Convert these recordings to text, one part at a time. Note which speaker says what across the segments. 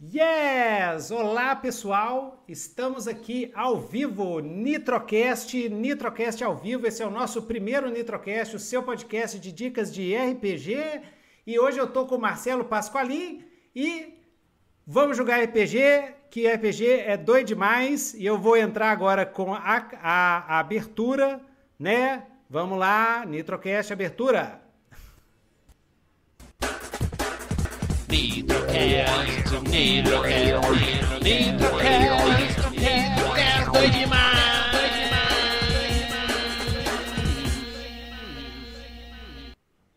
Speaker 1: Yes! Olá pessoal, estamos aqui ao vivo, Nitrocast, Nitrocast ao vivo. Esse é o nosso primeiro Nitrocast, o seu podcast de dicas de RPG. E hoje eu tô com o Marcelo Pasqualin e vamos jogar RPG, que RPG é doido demais. E eu vou entrar agora com a, a, a abertura, né? Vamos lá, Nitrocast, abertura. Nitrocast, Nitrocast, Nitrocast, Nitrocast, doido demais,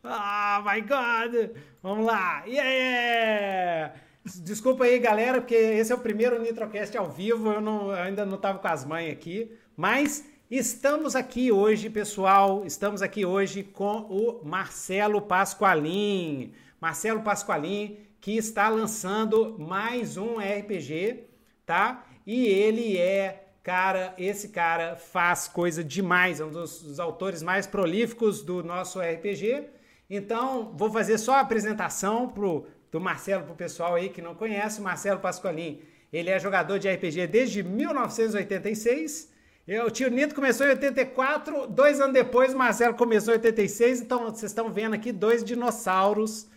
Speaker 1: Ah, my God! Vamos lá! Yeah! Desculpa aí, galera, porque esse é o primeiro Nitrocast ao vivo, eu, não, eu ainda não estava com as mães aqui, mas estamos aqui hoje, pessoal, estamos aqui hoje com o Marcelo Pasqualin. Marcelo Pasqualin, que está lançando mais um RPG, tá? E ele é, cara, esse cara faz coisa demais, é um dos, dos autores mais prolíficos do nosso RPG. Então, vou fazer só a apresentação pro, do Marcelo para o pessoal aí que não conhece. O Marcelo Pasqualin, ele é jogador de RPG desde 1986. O tio Nito começou em 84, dois anos depois o Marcelo começou em 86. Então, vocês estão vendo aqui dois dinossauros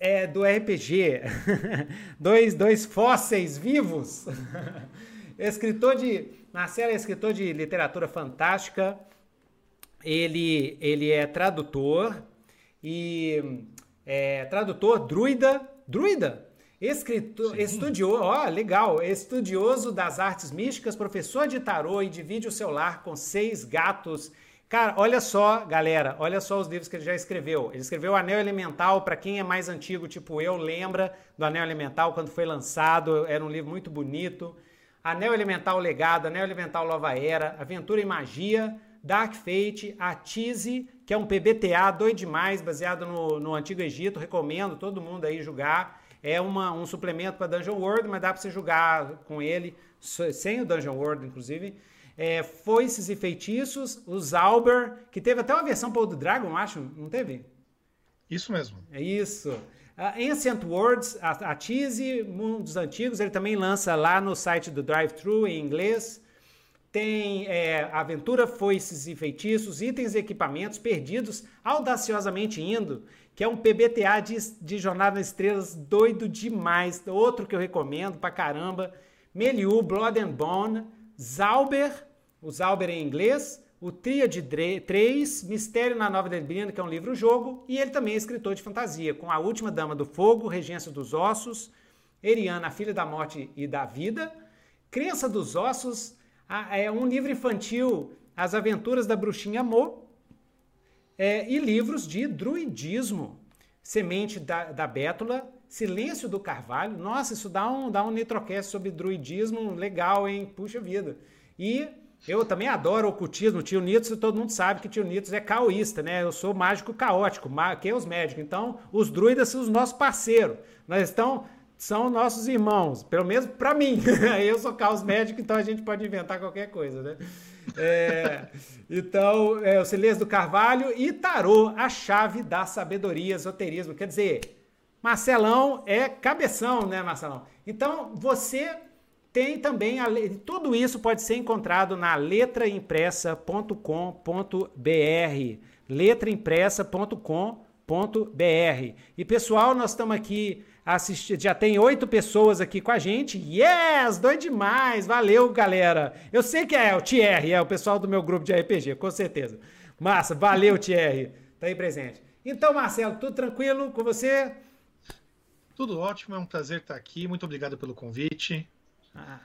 Speaker 1: é, do RPG. dois, dois fósseis vivos. escritor de. Marcelo é escritor de literatura fantástica. Ele, ele é tradutor e é, tradutor druida. Druida? Escritor, estudioso, ó, legal, estudioso das artes místicas, professor de tarô e divide o seu lar com seis gatos Cara, olha só, galera, olha só os livros que ele já escreveu. Ele escreveu Anel Elemental, para quem é mais antigo, tipo eu, lembra do Anel Elemental quando foi lançado, era um livro muito bonito. Anel Elemental Legado, Anel Elemental Nova Era, Aventura e Magia, Dark Fate, Atize, que é um PBTA doido demais, baseado no, no Antigo Egito, recomendo todo mundo aí jogar. É uma, um suplemento para Dungeon World, mas dá para você jogar com ele, sem o Dungeon World, inclusive é, Foices e Feitiços, o Zauber, que teve até uma versão para o Dragon, acho, não teve?
Speaker 2: Isso mesmo.
Speaker 1: É isso. Uh, Ancient Words, a, a Tease, Mundos Antigos, ele também lança lá no site do Drive-Thru em inglês. Tem é, Aventura, Foices e Feitiços, Itens e Equipamentos Perdidos, Audaciosamente Indo, que é um PBTA de, de Jornada nas Estrelas doido demais. Outro que eu recomendo pra caramba. Meliu, Blood and Bone, Zauber, o Zauber em inglês, o Tríade 3, Mistério na Nova Neblina, que é um livro-jogo, e ele também é escritor de fantasia, com A Última Dama do Fogo, Regência dos Ossos, Eriana, Filha da Morte e da Vida, Crença dos Ossos, é um livro infantil, As Aventuras da Bruxinha Mo, é, e livros de druidismo, Semente da, da Bétula, Silêncio do Carvalho. Nossa, isso dá um, dá um nitrocast sobre druidismo legal, hein? Puxa vida. E eu também adoro ocultismo, tio Nitos, todo mundo sabe que tio Nitos é caoísta, né? Eu sou mágico caótico, que é os médicos. Então, os druidas são os nossos parceiros. Nós estão são nossos irmãos, pelo menos para mim. eu sou caos médico, então a gente pode inventar qualquer coisa, né? É, então, é, o Silêncio do Carvalho e Tarô, a chave da sabedoria, esoterismo. Quer dizer, Marcelão é cabeção, né, Marcelão? Então, você tem também a, tudo isso pode ser encontrado na letraimpressa.com.br, letraimpressa.com.br. E pessoal, nós estamos aqui assistindo, já tem oito pessoas aqui com a gente. Yes, doido demais, valeu, galera. Eu sei que é o Thierry, é o pessoal do meu grupo de RPG, com certeza. Massa, valeu, Thierry, tá aí presente. Então, Marcelo, tudo tranquilo com você?
Speaker 2: Tudo ótimo, é um prazer estar aqui. Muito obrigado pelo convite. Ah.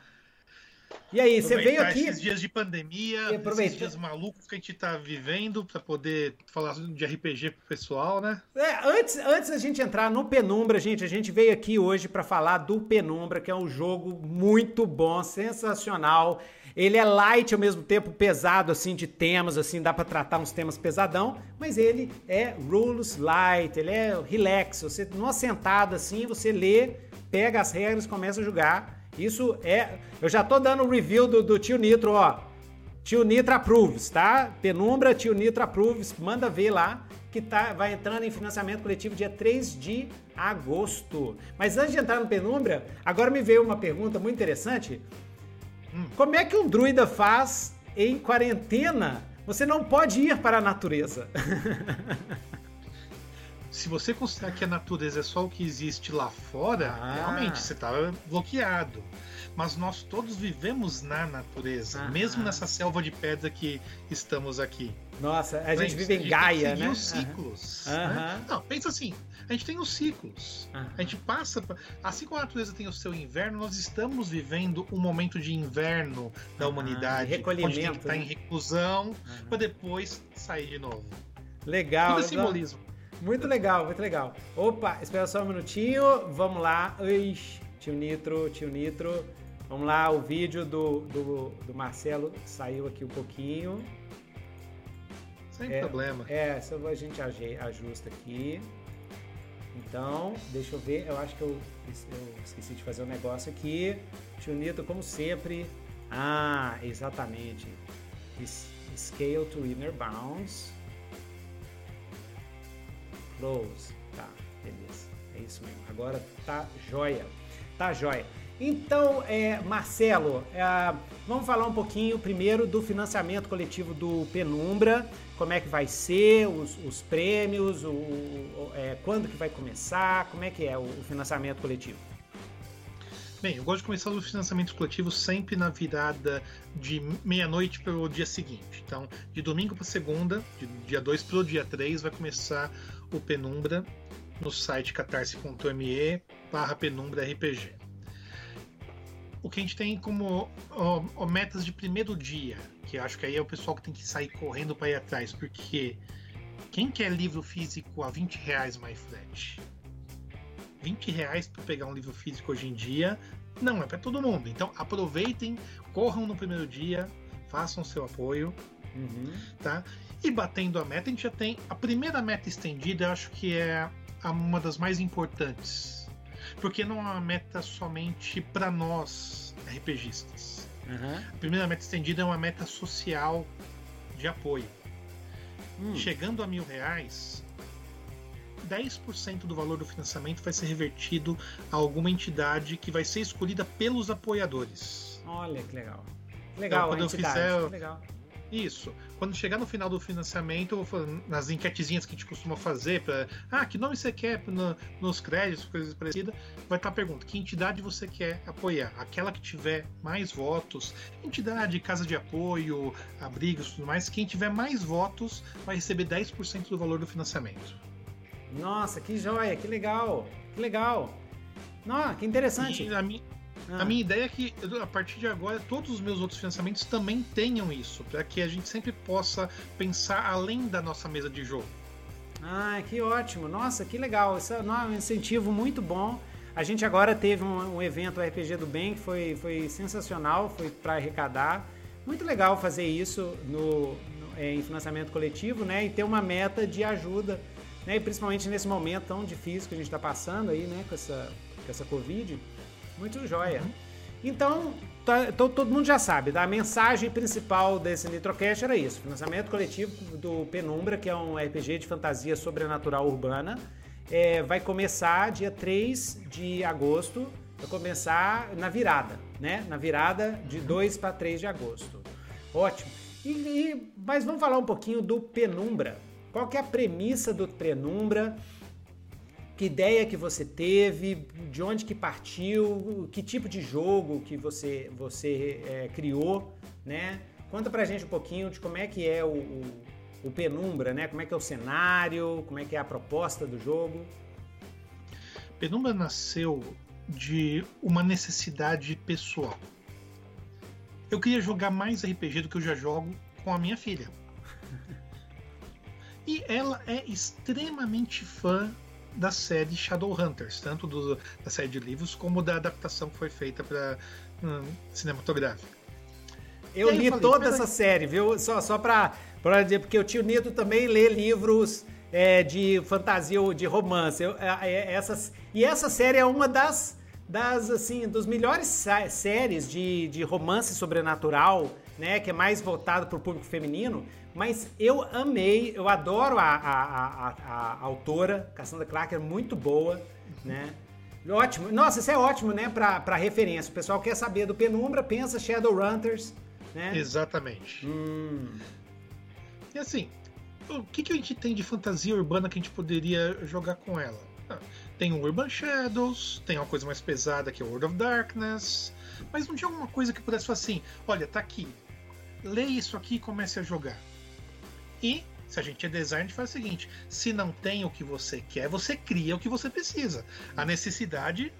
Speaker 1: E aí, você veio aqui.
Speaker 2: Esses dias de pandemia, esses dias malucos que a gente está vivendo, para poder falar de RPG pro pessoal, né?
Speaker 1: É, antes, antes da gente entrar no Penumbra, gente, a gente veio aqui hoje para falar do Penumbra, que é um jogo muito bom, sensacional. Ele é light ao mesmo tempo pesado assim de temas, assim, dá para tratar uns temas pesadão, mas ele é rules light, ele é relax, você numa sentada assim, você lê, pega as regras, começa a jogar isso é. Eu já tô dando o review do, do tio Nitro, ó. Tio Nitro approves, tá? Penumbra, tio Nitro approves. Manda ver lá que tá, vai entrando em financiamento coletivo dia 3 de agosto. Mas antes de entrar no Penumbra, agora me veio uma pergunta muito interessante. Hum. Como é que um druida faz em quarentena? Você não pode ir para a natureza.
Speaker 2: se você considerar que a natureza é só o que existe lá fora, ah. realmente você está bloqueado. Mas nós todos vivemos na natureza, ah. mesmo nessa selva de pedra que estamos aqui.
Speaker 1: Nossa, a gente vive em Gaia, né?
Speaker 2: os ciclos. Né? Não, pensa assim, a gente tem os ciclos. A gente passa. Assim como a natureza tem o seu inverno, nós estamos vivendo um momento de inverno da humanidade.
Speaker 1: Recolhimento.
Speaker 2: Onde tem que estar tá né? em reclusão para depois sair de novo.
Speaker 1: Legal.
Speaker 2: Tudo é simbolismo.
Speaker 1: Muito legal, muito legal. Opa, espera só um minutinho. Vamos lá. Tio Nitro, tio Nitro. Vamos lá, o vídeo do, do, do Marcelo saiu aqui um pouquinho.
Speaker 2: Sem é, problema.
Speaker 1: É, só a gente ajusta aqui. Então, deixa eu ver. Eu acho que eu, eu esqueci de fazer um negócio aqui. Tio Nito, como sempre. Ah, exatamente. Scale to inner bounds. Close. Tá, beleza. É isso mesmo. Agora tá joia. Tá joia. Então, é, Marcelo, é, vamos falar um pouquinho primeiro do financiamento coletivo do Penumbra, como é que vai ser, os, os prêmios, o, o é, quando que vai começar, como é que é o, o financiamento coletivo?
Speaker 2: Bem, eu gosto de começar os financiamentos coletivos sempre na virada de meia-noite para o dia seguinte. Então, de domingo para segunda, de dia 2 para o dia 3, vai começar o Penumbra no site catarse.me barra penumbra RPG o que a gente tem como ó, ó, metas de primeiro dia, que acho que aí é o pessoal que tem que sair correndo para ir atrás, porque quem quer livro físico a 20 reais mais frete? 20 reais para pegar um livro físico hoje em dia não é para todo mundo. Então aproveitem, corram no primeiro dia, façam seu apoio, uhum. tá? E batendo a meta, a gente já tem a primeira meta estendida, eu acho que é uma das mais importantes porque não é uma meta somente para nós, RPGistas. Uhum. A primeira meta estendida é uma meta social de apoio. Hum. Chegando a mil reais, 10% do valor do financiamento vai ser revertido a alguma entidade que vai ser escolhida pelos apoiadores.
Speaker 1: Olha que legal. Legal, então, quando eu fizer, legal.
Speaker 2: Isso. Quando chegar no final do financiamento, nas enquetezinhas que a gente costuma fazer, para ah, que nome você quer no, nos créditos, coisas parecidas, vai estar a pergunta: que entidade você quer apoiar? Aquela que tiver mais votos, entidade, casa de apoio, abrigos tudo mais, quem tiver mais votos vai receber 10% do valor do financiamento.
Speaker 1: Nossa, que joia, que legal, que legal. Nossa, que interessante.
Speaker 2: E a, ah. A minha ideia é que, a partir de agora, todos os meus outros financiamentos também tenham isso, para que a gente sempre possa pensar além da nossa mesa de jogo.
Speaker 1: Ah, que ótimo! Nossa, que legal! Isso é um incentivo muito bom. A gente agora teve um, um evento RPG do Bem que foi, foi sensacional, foi para arrecadar. Muito legal fazer isso no, no, é, em financiamento coletivo, né? E ter uma meta de ajuda, né? E principalmente nesse momento tão difícil que a gente está passando aí, né? Com essa, com essa Covid. Muito joia. Então, tá, então, todo mundo já sabe, tá? a mensagem principal desse Nitrocast era isso: financiamento coletivo do Penumbra, que é um RPG de fantasia sobrenatural urbana. É, vai começar dia 3 de agosto, vai começar na virada, né? Na virada de 2 para 3 de agosto. Ótimo. E, e, mas vamos falar um pouquinho do Penumbra. Qual que é a premissa do Penumbra? Que ideia que você teve, de onde que partiu, que tipo de jogo que você, você é, criou, né? Conta pra gente um pouquinho de como é que é o, o, o, Penumbra, né? Como é que é o cenário, como é que é a proposta do jogo.
Speaker 2: Penumbra nasceu de uma necessidade pessoal. Eu queria jogar mais RPG do que eu já jogo com a minha filha. E ela é extremamente fã da série Shadowhunters, tanto do, da série de livros como da adaptação que foi feita para um, cinematográfica.
Speaker 1: Eu li falei, toda essa série, viu? Só, só para dizer, porque o tio Nito também lê livros é, de fantasia ou de romance. Eu, é, é, essas, e essa série é uma das, das assim, dos melhores séries de, de romance sobrenatural né? Que é mais voltado para o público feminino. Mas eu amei, eu adoro a, a, a, a autora, Cassandra Clark, é muito boa, né? Ótimo. Nossa, isso é ótimo, né? Para referência. O pessoal quer saber do Penumbra, pensa Shadowrunners, né?
Speaker 2: Exatamente.
Speaker 1: Hum.
Speaker 2: E assim, o que, que a gente tem de fantasia urbana que a gente poderia jogar com ela? Ah, tem o Urban Shadows, tem uma coisa mais pesada que é o World of Darkness, mas não tinha alguma coisa que pudesse falar assim: olha, tá aqui, lê isso aqui e comece a jogar. E se a gente é design, a gente faz o seguinte: se não tem o que você quer, você cria o que você precisa. A necessidade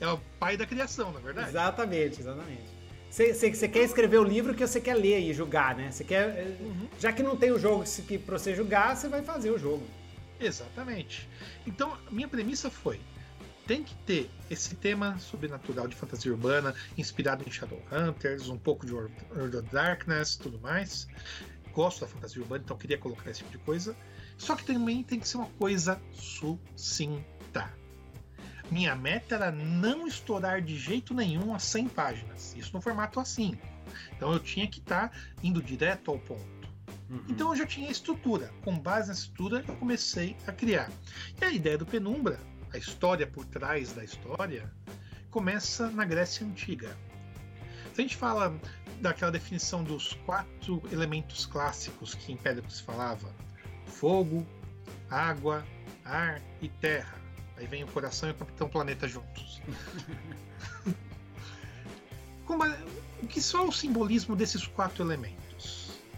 Speaker 2: é o pai da criação, na é verdade?
Speaker 1: Exatamente, exatamente. Você quer escrever o livro que você quer ler e julgar, né? Você quer. Eh, uhum. Já que não tem o jogo que para você julgar, você vai fazer o jogo.
Speaker 2: Exatamente. Então, minha premissa foi: tem que ter esse tema sobrenatural de fantasia urbana, inspirado em Shadowhunters, um pouco de World of Darkness, tudo mais gosto da fantasia urbana, então queria colocar esse tipo de coisa. Só que também tem que ser uma coisa sucinta. Minha meta era não estourar de jeito nenhum as 100 páginas. Isso no formato A5. Então eu tinha que estar tá indo direto ao ponto. Uhum. Então eu já tinha estrutura. Com base nessa estrutura, eu comecei a criar. E a ideia do Penumbra, a história por trás da história, começa na Grécia Antiga. Se a gente fala daquela definição dos quatro elementos clássicos que em Empédocles falava: fogo, água, ar e terra. Aí vem o coração e o Capitão Planeta juntos. o que só o simbolismo desses quatro elementos?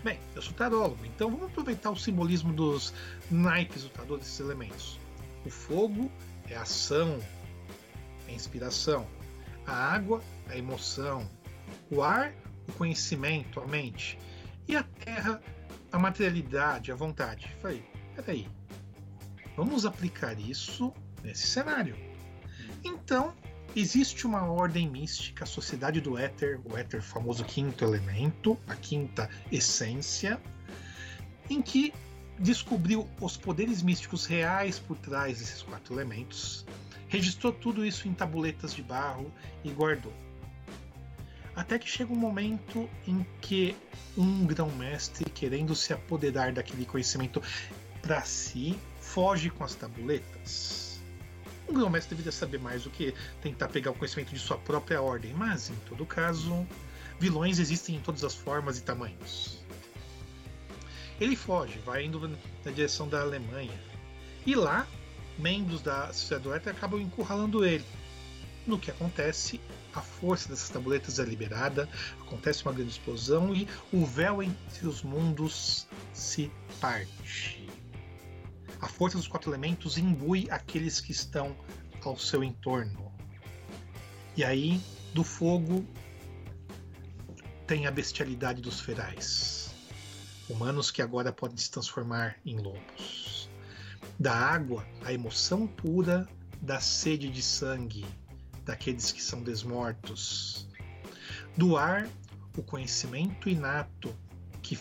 Speaker 2: Bem, eu sou tarólogo, então vamos aproveitar o simbolismo dos naipes do tarô desses elementos. O fogo é a ação, é a inspiração. A água a emoção. O ar o conhecimento, a mente, e a terra, a materialidade, a vontade. Falei, peraí, vamos aplicar isso nesse cenário. Então, existe uma ordem mística, a sociedade do éter, o éter famoso quinto elemento, a quinta essência, em que descobriu os poderes místicos reais por trás desses quatro elementos, registrou tudo isso em tabuletas de barro e guardou. Até que chega um momento em que um grão-mestre, querendo se apoderar daquele conhecimento para si, foge com as tabuletas. Um grão-mestre deveria saber mais do que tentar pegar o conhecimento de sua própria ordem, mas em todo caso, vilões existem em todas as formas e tamanhos. Ele foge, vai indo na direção da Alemanha. E lá, membros da Sociedade do Éter acabam encurralando ele. No que acontece, a força dessas tabuletas é liberada, acontece uma grande explosão e o véu entre os mundos se parte. A força dos quatro elementos imbui aqueles que estão ao seu entorno. E aí, do fogo, tem a bestialidade dos ferais. Humanos que agora podem se transformar em lobos. Da água, a emoção pura da sede de sangue daqueles que são desmortos. Do ar, o conhecimento inato que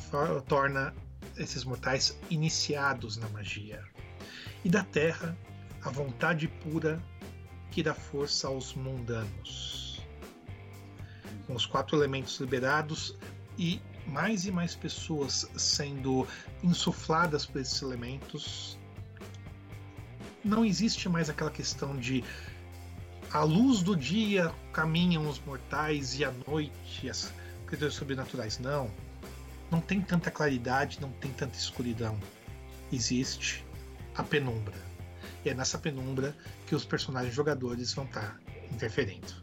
Speaker 2: torna esses mortais iniciados na magia. E da terra, a vontade pura que dá força aos mundanos. Com os quatro elementos liberados e mais e mais pessoas sendo insufladas por esses elementos, não existe mais aquela questão de à luz do dia caminham os mortais e à noite as criaturas sobrenaturais. Não. Não tem tanta claridade, não tem tanta escuridão. Existe a penumbra. E é nessa penumbra que os personagens jogadores vão estar interferindo.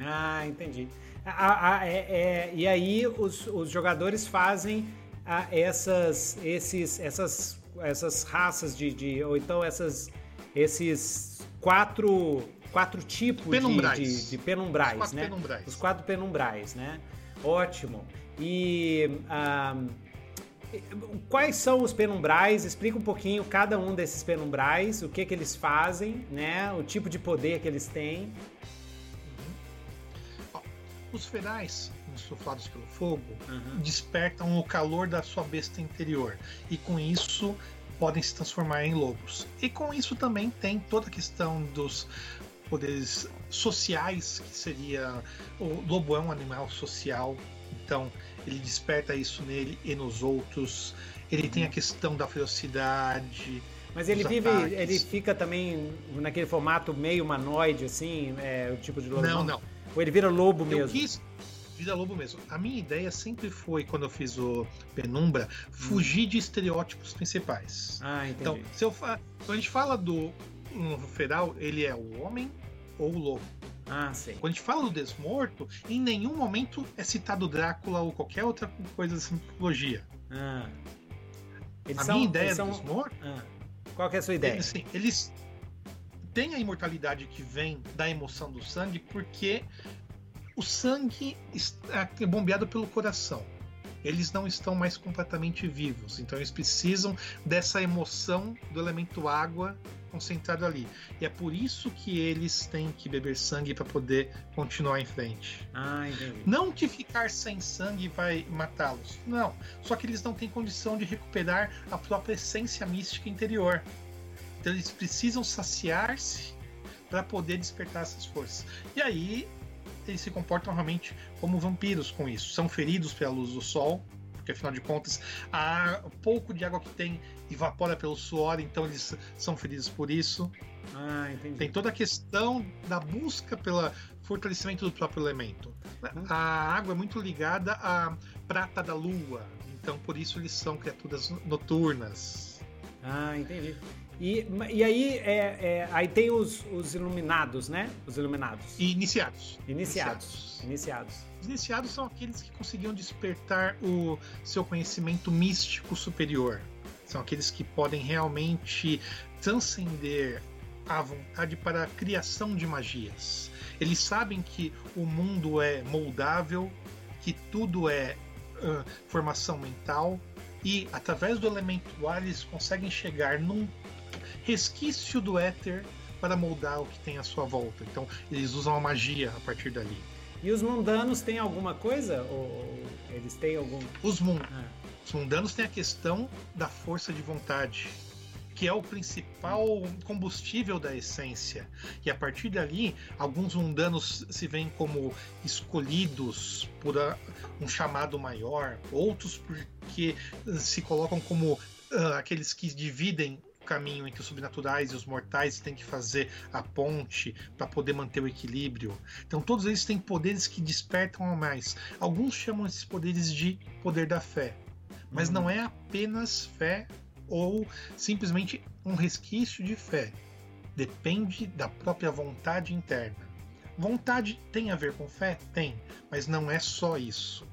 Speaker 1: Ah, entendi. Ah, ah, é, é, e aí os, os jogadores fazem ah, essas, esses, essas, essas raças de, de. Ou então essas, esses quatro quatro tipos
Speaker 2: penumbrais.
Speaker 1: De, de, de penumbrais,
Speaker 2: Os
Speaker 1: né?
Speaker 2: Penumbrais.
Speaker 1: Os quatro penumbrais, né? Ótimo. E ah, quais são os penumbrais? Explica um pouquinho cada um desses penumbrais, o que que eles fazem, né? O tipo de poder que eles têm.
Speaker 2: Uhum. Os ferais, insuflados pelo fogo, uhum. despertam o calor da sua besta interior e com isso podem se transformar em lobos. E com isso também tem toda a questão dos poderes sociais, que seria. O lobo é um animal social, então ele desperta isso nele e nos outros. Ele tem a questão da ferocidade.
Speaker 1: Mas ele vive,
Speaker 2: ataques.
Speaker 1: ele fica também naquele formato meio humanoide, assim, é, o tipo de lobo.
Speaker 2: Não, não.
Speaker 1: Ou ele vira lobo
Speaker 2: Eu
Speaker 1: mesmo?
Speaker 2: quis vida lobo mesmo. A minha ideia sempre foi, quando eu fiz o Penumbra, fugir de estereótipos principais.
Speaker 1: Ah, entendi.
Speaker 2: Então, se eu fa... quando a gente fala do um feral, ele é o homem ou o lobo.
Speaker 1: Ah, sei.
Speaker 2: Quando a gente fala do desmorto, em nenhum momento é citado Drácula ou qualquer outra coisa dessa mitologia.
Speaker 1: Ah. Eles
Speaker 2: a
Speaker 1: são-
Speaker 2: minha ideia
Speaker 1: são-
Speaker 2: do desmorto,
Speaker 1: Ah. Qual é a sua ideia?
Speaker 2: eles, eles têm a imortalidade que vem da emoção do sangue, porque o sangue está é bombeado pelo coração. Eles não estão mais completamente vivos, então eles precisam dessa emoção do elemento água concentrado ali. E é por isso que eles têm que beber sangue para poder continuar em frente.
Speaker 1: Ah, entendi.
Speaker 2: Não que ficar sem sangue vai matá-los. Não. Só que eles não têm condição de recuperar a própria essência mística interior. Então eles precisam saciar-se para poder despertar essas forças. E aí eles se comportam realmente como vampiros com isso. São feridos pela luz do sol, porque afinal de contas, a pouco de água que tem evapora pelo suor, então eles são feridos por isso.
Speaker 1: Ah, entendi.
Speaker 2: Tem toda a questão da busca pelo fortalecimento do próprio elemento. A água é muito ligada à prata da lua, então por isso eles são criaturas noturnas.
Speaker 1: Ah, entendi. E, e aí, é, é, aí tem os, os iluminados, né? Os iluminados.
Speaker 2: E iniciados.
Speaker 1: Iniciados. Iniciados.
Speaker 2: Os iniciados são aqueles que conseguiam despertar o seu conhecimento místico superior. São aqueles que podem realmente transcender a vontade para a criação de magias. Eles sabem que o mundo é moldável, que tudo é ah, formação mental e através do elemento ar eles conseguem chegar num resquício do éter para moldar o que tem à sua volta. Então eles usam a magia a partir dali.
Speaker 1: E os mundanos têm alguma coisa? Ou, eles têm algum.
Speaker 2: Os, mun
Speaker 1: Ah,
Speaker 2: os mundanos têm a questão da força de vontade, que é o principal combustível da essência. E a partir dali, alguns mundanos se veem como escolhidos por um chamado maior, outros porque se colocam como ah, aqueles que dividem o caminho entre os sobrenaturais e os mortais tem que fazer a ponte para poder manter o equilíbrio. Então todos eles têm poderes que despertam a mais. Alguns chamam esses poderes de poder da fé, mas
Speaker 1: Uhum.
Speaker 2: não é apenas fé ou simplesmente um resquício de fé. Depende da própria vontade interna. Vontade tem a ver com fé? Tem, mas não é só isso.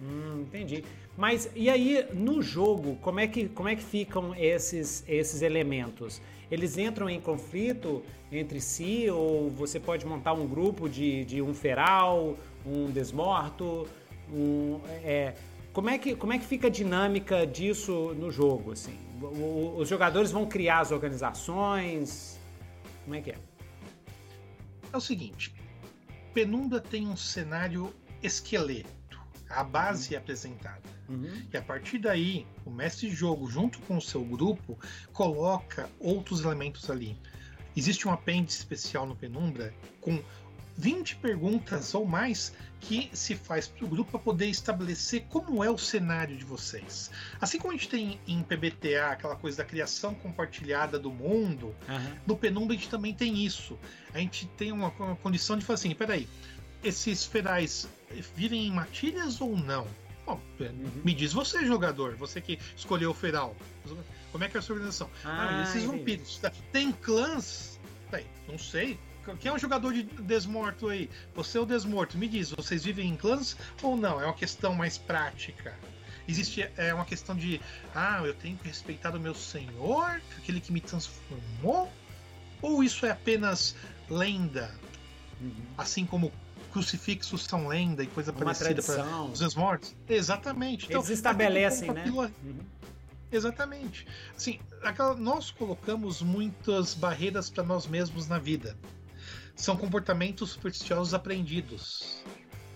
Speaker 1: hum, entendi. Mas e aí, no jogo, como é que, como é que ficam esses, esses elementos? Eles entram em conflito entre si ou você pode montar um grupo de, de um feral, um desmorto, um, é, como, é que, como é que fica a dinâmica disso no jogo? Assim? O- os jogadores vão criar as organizações? Como é que é?
Speaker 2: É o seguinte: Penumbra tem um cenário esqueleto. A base é apresentada.
Speaker 1: Uhum.
Speaker 2: E a partir daí, o mestre de jogo, junto com o seu grupo, coloca outros elementos ali. Existe um apêndice especial no Penumbra com 20 perguntas ou mais que se faz para o grupo para poder estabelecer como é o cenário de vocês. Assim como a gente tem em PBTA aquela coisa da criação compartilhada do mundo,
Speaker 1: Aham.
Speaker 2: no Penumbra a gente também tem isso. A gente tem uma, uma condição de falar assim: peraí, esses ferais vivem em matilhas ou não? Bom, me diz você, jogador, você que escolheu o feral. Como é que é a sua organização? Ah,
Speaker 1: Ah,
Speaker 2: esses vampiros. tá? Tem clãs? Peraí, não sei. Quem é um jogador de desmorto aí? Você é o desmorto. Me diz, vocês vivem em clãs ou não? É uma questão mais prática. Existe é uma questão de, ah, eu tenho que respeitar o meu senhor, aquele que me transformou? Ou isso é apenas lenda,
Speaker 1: Uhum.
Speaker 2: assim como crucifixos são lenda e coisa
Speaker 1: Uma
Speaker 2: parecida para os desmortos? Exatamente. Então,
Speaker 1: Eles estabelecem, né? Uhum.
Speaker 2: Exatamente. Assim, aquela- nós colocamos muitas barreiras para nós mesmos na vida. São comportamentos supersticiosos aprendidos.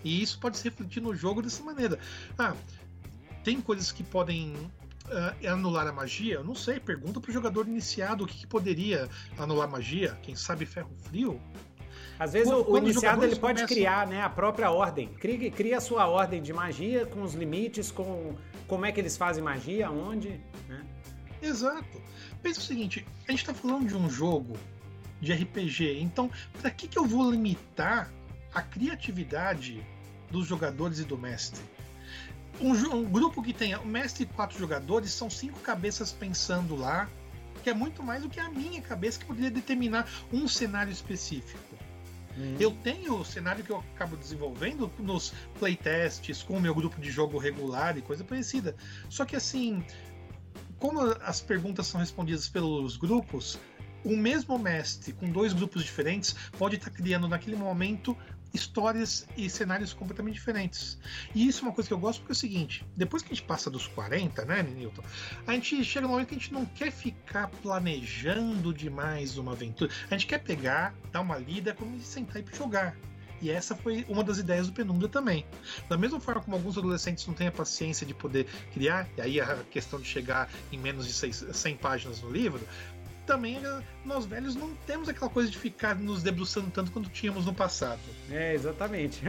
Speaker 2: E isso pode se refletir no jogo dessa maneira. Ah, tem coisas que podem ah, anular a magia? Eu não sei. Pergunta pro jogador iniciado o que, que poderia anular a magia. Quem sabe ferro frio?
Speaker 1: Às vezes o, o iniciado ele pode começam... criar né, a própria ordem. Cria, cria a sua ordem de magia com os limites, com como é que eles fazem magia, onde. Né?
Speaker 2: Exato. Pensa o seguinte: a gente está falando de um jogo de RPG, então para que, que eu vou limitar a criatividade dos jogadores e do mestre? Um, um grupo que tenha o mestre e quatro jogadores são cinco cabeças pensando lá, que é muito mais do que a minha cabeça que poderia determinar um cenário específico. Hum. Eu tenho o cenário que eu acabo desenvolvendo nos playtests com o meu grupo de jogo regular e coisa parecida. Só que assim, como as perguntas são respondidas pelos grupos, o mesmo mestre com dois grupos diferentes pode estar criando naquele momento histórias e cenários completamente diferentes. E isso é uma coisa que eu gosto porque é o seguinte: depois que a gente passa dos 40, né, Newton? A gente chega no momento que a gente não quer ficar planejando demais uma aventura. A gente quer pegar, dar uma lida, como sentar e jogar. E essa foi uma das ideias do Penumbra também. Da mesma forma como alguns adolescentes não têm a paciência de poder criar, e aí a questão de chegar em menos de 100 páginas no livro, também eh, nós velhos não temos aquela coisa de ficar nos debruçando tanto quanto tínhamos no passado.
Speaker 1: É, exatamente.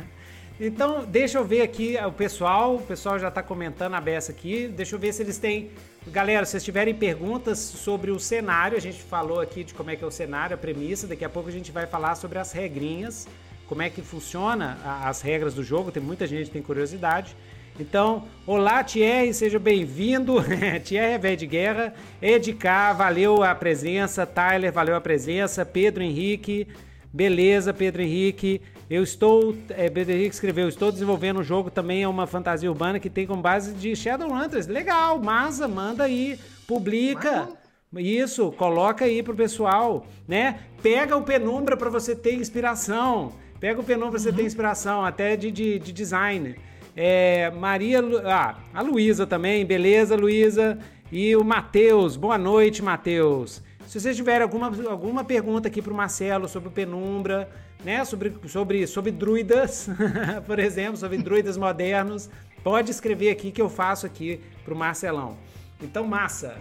Speaker 1: então, deixa eu ver aqui o pessoal. O pessoal já está comentando a beça aqui. Deixa eu ver se eles têm. Galera, se vocês tiverem perguntas sobre o cenário, a gente falou aqui de como é que é o cenário, a premissa. Daqui a pouco a gente vai falar sobre as regrinhas, como é que funciona as regras do jogo. Tem muita gente que tem curiosidade. Então, olá Thierry, seja bem-vindo. Thierry é velho de guerra. Edk, valeu a presença. Tyler, valeu a presença. Pedro Henrique, beleza, Pedro Henrique. Eu estou, é, Pedro Henrique escreveu, estou desenvolvendo um jogo também, é uma fantasia urbana que tem como base de Shadowhunters. Legal, massa, manda aí, publica. Isso, coloca aí pro pessoal, né? Pega o Penumbra para você ter inspiração. Pega o Penumbra para você ter uhum. inspiração, até de, de, de design. É, Maria. Ah, a Luísa também, beleza, Luísa? E o Matheus, boa noite, Matheus. Se vocês tiverem alguma, alguma pergunta aqui para o Marcelo sobre Penumbra, né? Sobre, sobre, sobre druidas, por exemplo, sobre druidas modernos, pode escrever aqui que eu faço aqui para o Marcelão. Então, massa.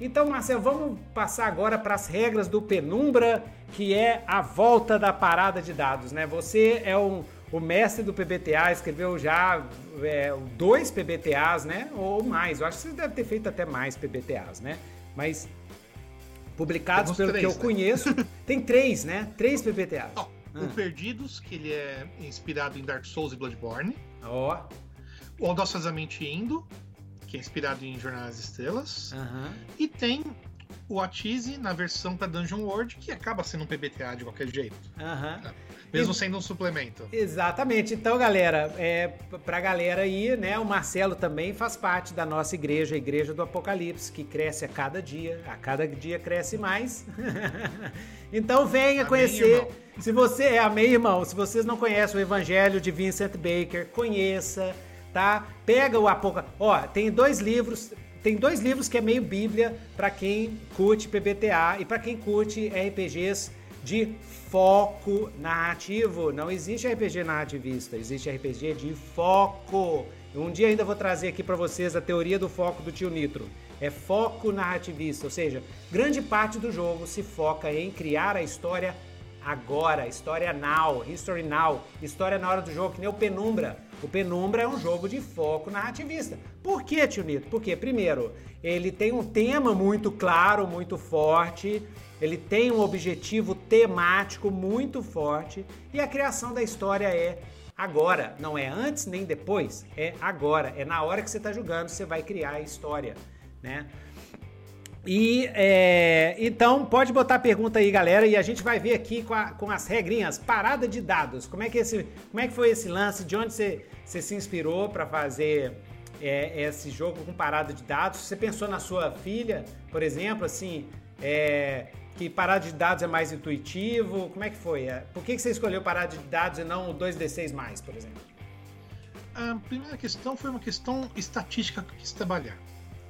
Speaker 1: Então, Marcelo, vamos passar agora para as regras do Penumbra, que é a volta da parada de dados, né? Você é um o mestre do PBTA escreveu já é, dois PBTAs, né? Ou mais. Eu acho que você deve ter feito até mais PBTAs, né? Mas publicados pelo três, que eu né? conheço, tem três, né? Três PBTAs. Oh,
Speaker 2: ah. O Perdidos, que ele é inspirado em Dark Souls e Bloodborne.
Speaker 1: Ó.
Speaker 2: Oh. O Audaciosamente Indo, que é inspirado em Jornada das Estrelas.
Speaker 1: Uhum.
Speaker 2: E tem o Atize na versão para Dungeon World, que acaba sendo um PBTA de qualquer jeito.
Speaker 1: Uhum.
Speaker 2: Mesmo sendo um suplemento.
Speaker 1: Exatamente. Então, galera, é, pra galera aí, né, o Marcelo também faz parte da nossa igreja, a Igreja do Apocalipse, que cresce a cada dia, a cada dia cresce mais. então, venha amém, conhecer. Irmão. Se você é amém, irmão, se vocês não conhecem o Evangelho de Vincent Baker, conheça, tá? Pega o Apocalipse. Ó, tem dois livros, tem dois livros que é meio Bíblia para quem curte PBTA e para quem curte RPGs de foco narrativo. Não existe RPG narrativista, existe RPG de foco. Um dia ainda vou trazer aqui para vocês a teoria do foco do tio Nitro. É foco narrativista, ou seja, grande parte do jogo se foca em criar a história agora, história now, history now, história na hora do jogo, que nem o Penumbra. O Penumbra é um jogo de foco narrativista. Por que, tio Nito? Porque, primeiro, ele tem um tema muito claro, muito forte, ele tem um objetivo temático muito forte e a criação da história é agora, não é antes nem depois, é agora, é na hora que você está jogando, você vai criar a história, né? E é, então pode botar a pergunta aí, galera, e a gente vai ver aqui com, a, com, as regrinhas, parada de dados. Como é que esse, como é que foi esse lance? De onde você, você se inspirou para fazer é, esse jogo com parada de dados? Você pensou na sua filha, por exemplo, assim, é, que parada de dados é mais intuitivo? Como é que foi? É, por que, que você escolheu parada de dados e não o 2D6 mais, por exemplo?
Speaker 2: A primeira questão foi uma questão estatística que eu quis trabalhar.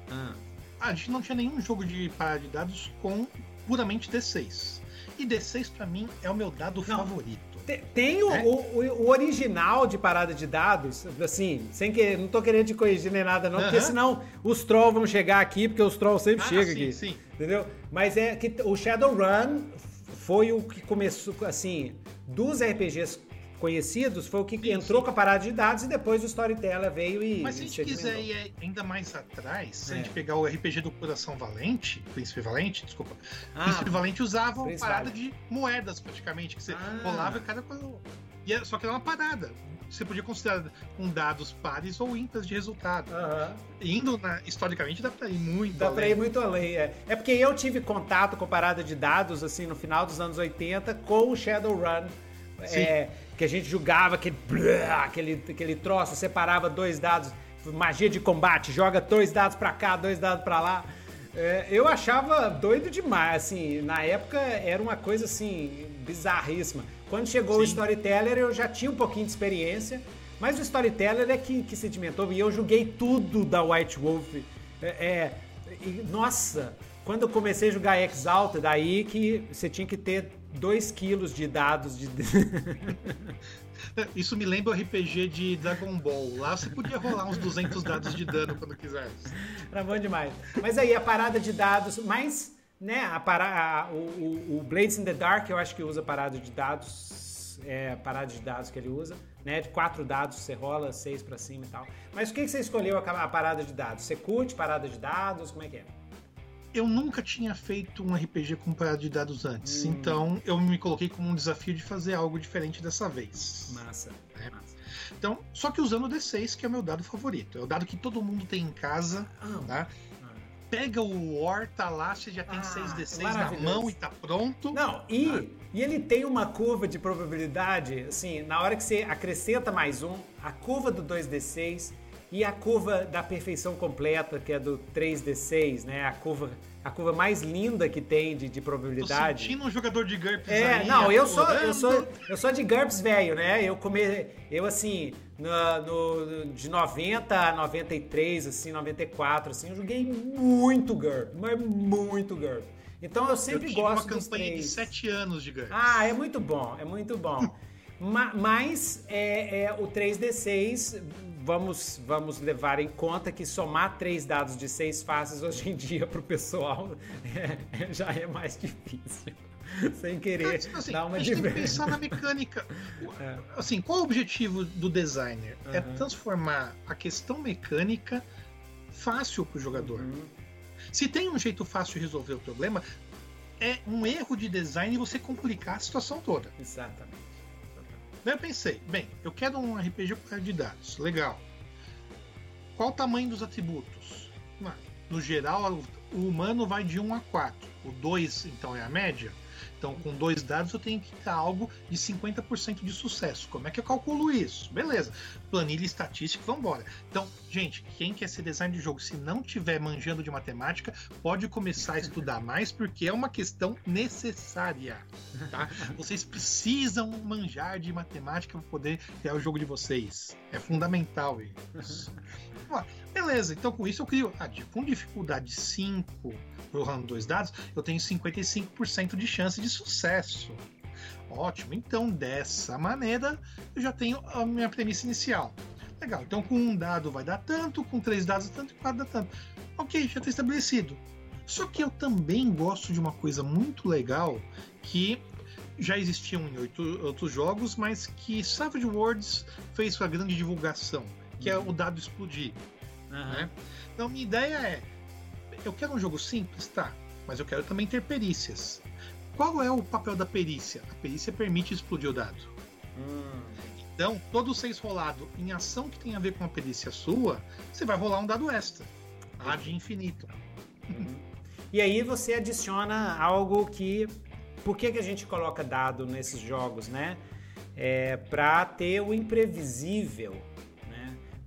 Speaker 2: Ah. A gente não tinha nenhum jogo de parada de dados com puramente D6. E D6 para mim é o meu dado não. favorito.
Speaker 1: Tem o, é? o, o, original de parada de dados, assim, sem que. Não tô querendo te corrigir nem nada, não, porque senão os trolls vão chegar aqui, porque os trolls sempre ah, chegam
Speaker 2: sim,
Speaker 1: aqui.
Speaker 2: Sim.
Speaker 1: Entendeu? Mas é que o Shadowrun foi o que começou, assim, dos RPGs conhecidos, foi o que sim, entrou sim. com a parada de dados e depois o Storyteller veio e.
Speaker 2: Mas se a gente quiser ir ainda mais atrás, se é. a gente pegar o RPG do Coração Valente, Príncipe Valente, desculpa, ah, Príncipe Valente usava uma parada de moedas praticamente, que você ah. rolava cada e é, só que era uma parada. Você podia considerar com dados pares ou ímpares de resultado. Uhum. Indo na, historicamente dá pra ir muito
Speaker 1: dá além. Dá pra ir muito além, é. É porque eu tive contato com parada de dados, assim, no final dos anos 80, com o Shadowrun. É, que a gente jogava aquele, aquele, aquele troço, separava dois dados, magia de combate, joga dois dados para cá, dois dados para lá. É, eu achava doido demais, assim, na época era uma coisa assim, bizarríssima. Quando chegou Sim. o Storyteller eu já tinha um pouquinho de experiência, mas o Storyteller é que, que sedimentou e eu joguei tudo da White Wolf. É, é e, nossa, quando eu comecei a jogar Exalta, daí que você tinha que ter 2 quilos de dados de.
Speaker 2: Isso me lembra o RPG de Dragon Ball. Lá você podia rolar uns 200 dados de dano quando quisesse.
Speaker 1: Era bom demais. Mas aí a parada de dados, mais, né, a para, o, o, o, Blades in the Dark eu acho que usa parada de dados, é a parada de dados que ele usa, né, de quatro dados você rola, seis para cima e tal. Mas o que, que você escolheu a, a parada de dados? Você curte parada de dados? Como é que é?
Speaker 2: Eu nunca tinha feito um RPG com parada de dados antes, hum. então eu me coloquei como um desafio de fazer algo diferente dessa vez.
Speaker 1: Massa. É. Massa.
Speaker 2: Então, só que usando o D6, que é o meu dado favorito. É o dado que todo mundo tem em casa, ah. tá? Pega o War, tá lá, você já tem ah, 6d6 na mão e tá pronto.
Speaker 1: Não, e, ah. e ele tem uma curva de probabilidade, assim, na hora que você acrescenta mais um, a curva do 2d6 e a curva da perfeição completa, que é do 3D6, né? A curva, a curva mais linda que tem de, de probabilidade. Tô
Speaker 2: sentindo um jogador de GURPS
Speaker 1: É, aí, não, eu sou, eu sou, eu sou de GURPS velho, né? Eu come, eu assim, no, no, de 90 a 93, assim, 94, assim, eu joguei muito GURPS, mas muito GURPS. Então eu sempre eu gosto
Speaker 2: uma campanha de 7 anos de GURPS.
Speaker 1: Ah, é muito bom, é muito bom. Mas é, é, o 3D6 vamos, vamos levar em conta que somar três dados de seis faces hoje em dia para o pessoal é, já é mais difícil. Sem querer assim, dar uma
Speaker 2: A gente tem que pensar na mecânica. É. Assim, qual é o objetivo do designer? Uhum. É transformar a questão mecânica fácil para o jogador. Uhum. Se tem um jeito fácil de resolver o problema, é um erro de design você complicar a situação toda.
Speaker 1: Exatamente.
Speaker 2: Daí eu pensei, bem, eu quero um RPG de dados, legal. Qual o tamanho dos atributos? No geral, o humano vai de 1 a 4. O 2, então, é a média. Então, com dois dados, eu tenho que ter algo de 50% de sucesso. Como é que eu calculo isso? Beleza. Planilha estatística, vamos embora. Então, gente, quem quer ser design de jogo, se não tiver manjando de matemática, pode começar a estudar mais, porque é uma questão necessária. Tá? Vocês precisam manjar de matemática para poder criar o jogo de vocês. É fundamental isso. Beleza, então com isso eu crio. Ah, com dificuldade 5 rolando dois dados, eu tenho 55% de chance de sucesso. Ótimo, então dessa maneira eu já tenho a minha premissa inicial. Legal, então com um dado vai dar tanto, com três dados tanto, com quatro dá tanto. Ok, já está estabelecido. Só que eu também gosto de uma coisa muito legal que já existiam em oito, outros jogos, mas que Savage Worlds fez a grande divulgação, que é o dado explodir. Uhum. Né? Então, minha ideia é: eu quero um jogo simples, tá, mas eu quero também ter perícias. Qual é o papel da perícia? A perícia permite explodir o dado. Hum. Então, todo seis rolado em ação que tem a ver com a perícia sua, você vai rolar um dado extra. Ad infinito.
Speaker 1: Uhum. E aí você adiciona algo que. Por que, que a gente coloca dado nesses jogos, né? É, para ter o imprevisível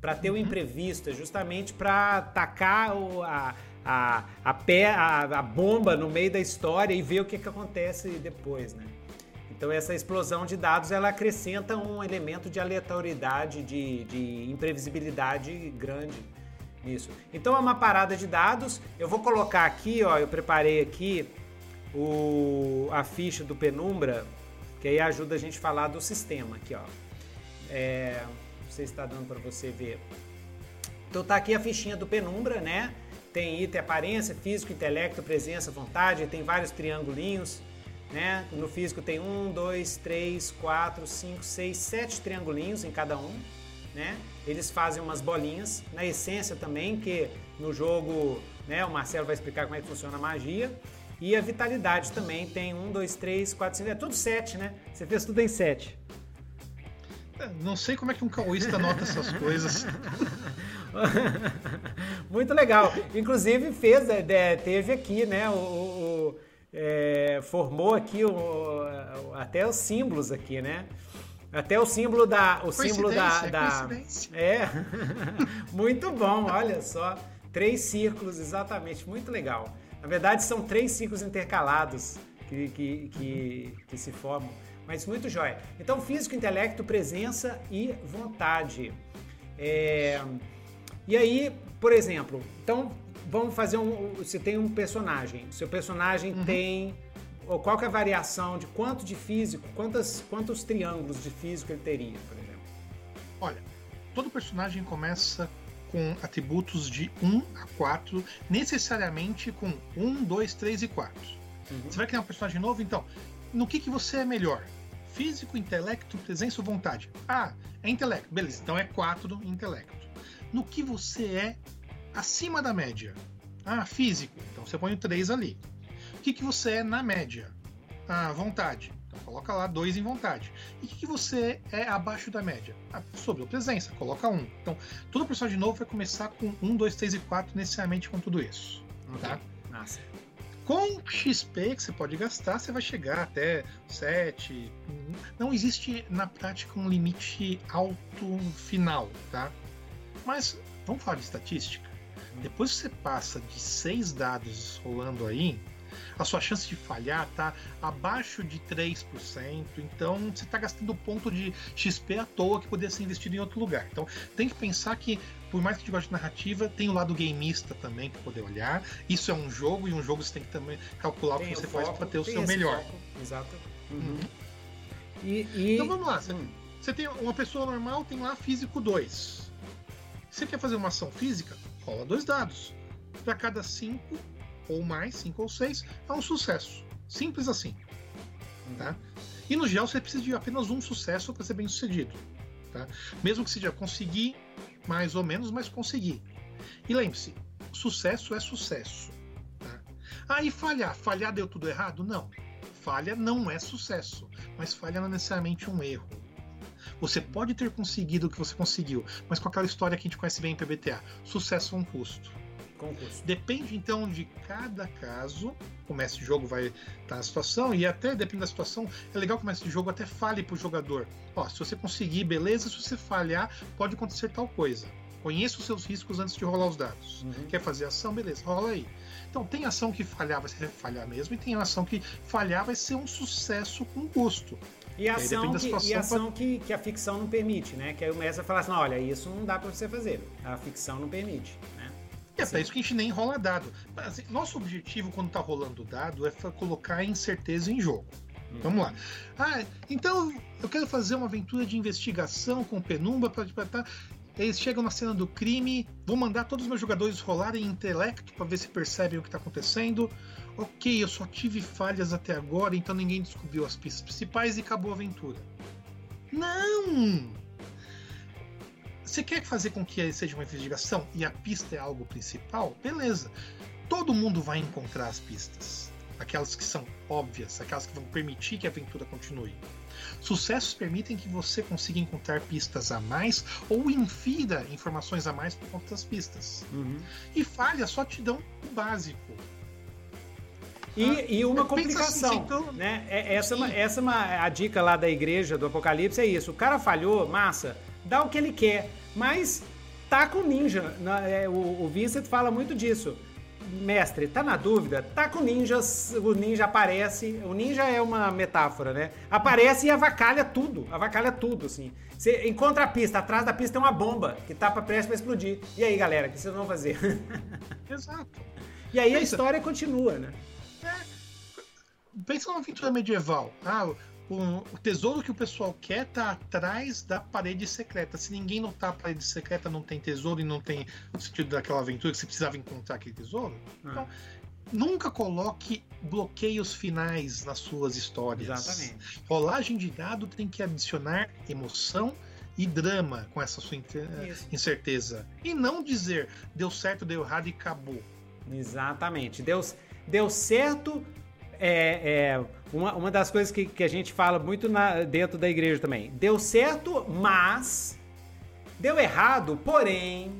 Speaker 1: para ter o uhum. imprevisto, é justamente para atacar o, a, a, a, pé, a, a, bomba no meio da história e ver o que, que acontece depois, né? Então essa explosão de dados ela acrescenta um elemento de aleatoriedade, de, de imprevisibilidade grande nisso. Então é uma parada de dados. Eu vou colocar aqui, ó, eu preparei aqui o, a ficha do Penumbra, que aí ajuda a gente a falar do sistema aqui, ó. É, se está dando para você ver. Então tá aqui a fichinha do Penumbra, né? Tem item aparência, físico, intelecto, presença, vontade, tem vários triangulinhos, né? No físico tem um, dois, três, quatro, cinco, seis, sete triangulinhos em cada um, né? Eles fazem umas bolinhas. Na essência também, que no jogo, né? O Marcelo vai explicar como é que funciona a magia. E a vitalidade também tem um, dois, três, quatro, cinco. É tudo sete, né? Você fez tudo em sete.
Speaker 2: É, não sei como é que um caoísta nota essas coisas.
Speaker 1: Muito legal. Inclusive fez, é, teve aqui, né? O, o é, formou aqui o, até os símbolos aqui, né? Até o símbolo da, o símbolo da, da é muito bom, olha só, três círculos exatamente, muito legal. Na verdade são três círculos intercalados que, que, que, que se formam, mas muito jóia. Então físico, intelecto, presença e vontade. É, e aí, por exemplo, então vamos fazer um. Você tem um personagem. Seu personagem uhum. tem. Qual que é a variação de quanto de físico, quantas, quantos triângulos de físico ele teria, por exemplo?
Speaker 2: Olha, todo personagem começa com atributos de 1 a 4, necessariamente com 1, 2, 3 e 4. Uhum. Você vai criar um personagem novo, então, no que, que você é melhor? Físico, intelecto, presença ou vontade? Ah, é intelecto. Beleza, então é 4 intelecto. No que você é acima da média. Ah, físico. Então você põe o 3 ali. O que, que você é na média? Ah, vontade. Então coloca lá 2 em vontade. E o que, que você é abaixo da média? Ah, sobre a presença, coloca 1. Um. Então, todo personagem novo vai começar com 1, 2, 3 e 4, necessariamente com tudo isso. Tá?
Speaker 1: Nossa.
Speaker 2: Com XP que você pode gastar, você vai chegar até 7. Não existe na prática um limite alto final, tá? Mas vamos falar de estatística? Depois que você passa de seis dados rolando aí, a sua chance de falhar tá abaixo de 3%, então você está gastando ponto de XP à toa que poderia ser investido em outro lugar. Então tem que pensar que, por mais que a gente goste de narrativa, tem o lado gameista também para poder olhar. Isso é um jogo e um jogo você tem que também calcular tem o que você foco, faz para ter o seu melhor.
Speaker 1: Foco. Exato. Uhum.
Speaker 2: Uhum. E, e... Então vamos lá. Você, hum. você tem uma pessoa normal, tem lá físico 2. Você quer fazer uma ação física? rola dois dados. Para cada cinco ou mais, cinco ou seis, é um sucesso. Simples assim. Tá? E no geral você precisa de apenas um sucesso para ser bem sucedido. Tá? Mesmo que seja conseguir, mais ou menos, mas conseguir. E lembre-se, sucesso é sucesso. Tá? Ah, falhar? Falhar deu tudo errado? Não. Falha não é sucesso, mas falha não é necessariamente um erro. Você pode ter conseguido o que você conseguiu, mas com aquela história que a gente conhece bem em PBTA, sucesso com custo.
Speaker 1: Com custo.
Speaker 2: Depende então de cada caso, o mestre de jogo vai estar tá na situação, e até depende da situação, é legal que o mestre de jogo até fale para o jogador: ó, se você conseguir, beleza, se você falhar, pode acontecer tal coisa. Conheça os seus riscos antes de rolar os dados. Uhum. Quer fazer ação? Beleza, rola aí. Então, tem ação que falhar vai ser falhar mesmo, e tem ação que falhar vai ser um sucesso com custo.
Speaker 1: E a ação, que, e ação que, que, a ficção não permite, né? Que aí o mestre vai falar assim, olha, isso não dá para você fazer. A ficção não permite, né?
Speaker 2: É, para isso que a gente nem rola dado. Assim, nosso objetivo quando tá rolando dado é colocar incerteza em jogo. Hum. Vamos lá. Ah, então eu quero fazer uma aventura de investigação com Penumba para tá, eles chegam na cena do crime, vou mandar todos os meus jogadores rolarem intelecto para ver se percebem o que está acontecendo. Ok, eu só tive falhas até agora, então ninguém descobriu as pistas principais e acabou a aventura. Não! Você quer fazer com que seja uma investigação e a pista é algo principal? Beleza. Todo mundo vai encontrar as pistas. Aquelas que são óbvias, aquelas que vão permitir que a aventura continue. Sucessos permitem que você consiga encontrar pistas a mais ou infira informações a mais por conta das pistas.
Speaker 1: Uhum.
Speaker 2: E falhas só te dão o básico.
Speaker 1: E, ah, e uma complicação, assim, então... né? É, essa, é essa é uma, a dica lá da igreja do Apocalipse é isso. O cara falhou, massa, dá o que ele quer, mas tá com ninja. É, o, o Vincent fala muito disso mestre, tá na dúvida? Tá com ninjas, o ninja aparece. O ninja é uma metáfora, né? Aparece e avacalha tudo. Avacalha tudo, assim. Você encontra a pista, atrás da pista tem uma bomba que tá prestes pra explodir. E aí, galera, o que vocês vão fazer?
Speaker 2: Exato.
Speaker 1: E aí Pensa. a história continua, né?
Speaker 2: É. Pensa numa aventura medieval. Ah, o, o, tesouro que o pessoal quer tá atrás da parede secreta. Se ninguém notar a parede secreta, não tem tesouro e não tem o sentido daquela aventura que você precisava encontrar aquele tesouro. Ah. Então, nunca coloque bloqueios finais nas suas histórias.
Speaker 1: Exatamente.
Speaker 2: Rolagem de dado tem que adicionar emoção e drama com essa sua
Speaker 1: Isso.
Speaker 2: incerteza. E não dizer deu certo, deu errado e acabou.
Speaker 1: Exatamente. Deu, deu certo. É, é uma, uma das coisas que, que a gente fala muito na, dentro da igreja também. Deu certo, mas. Deu errado, porém.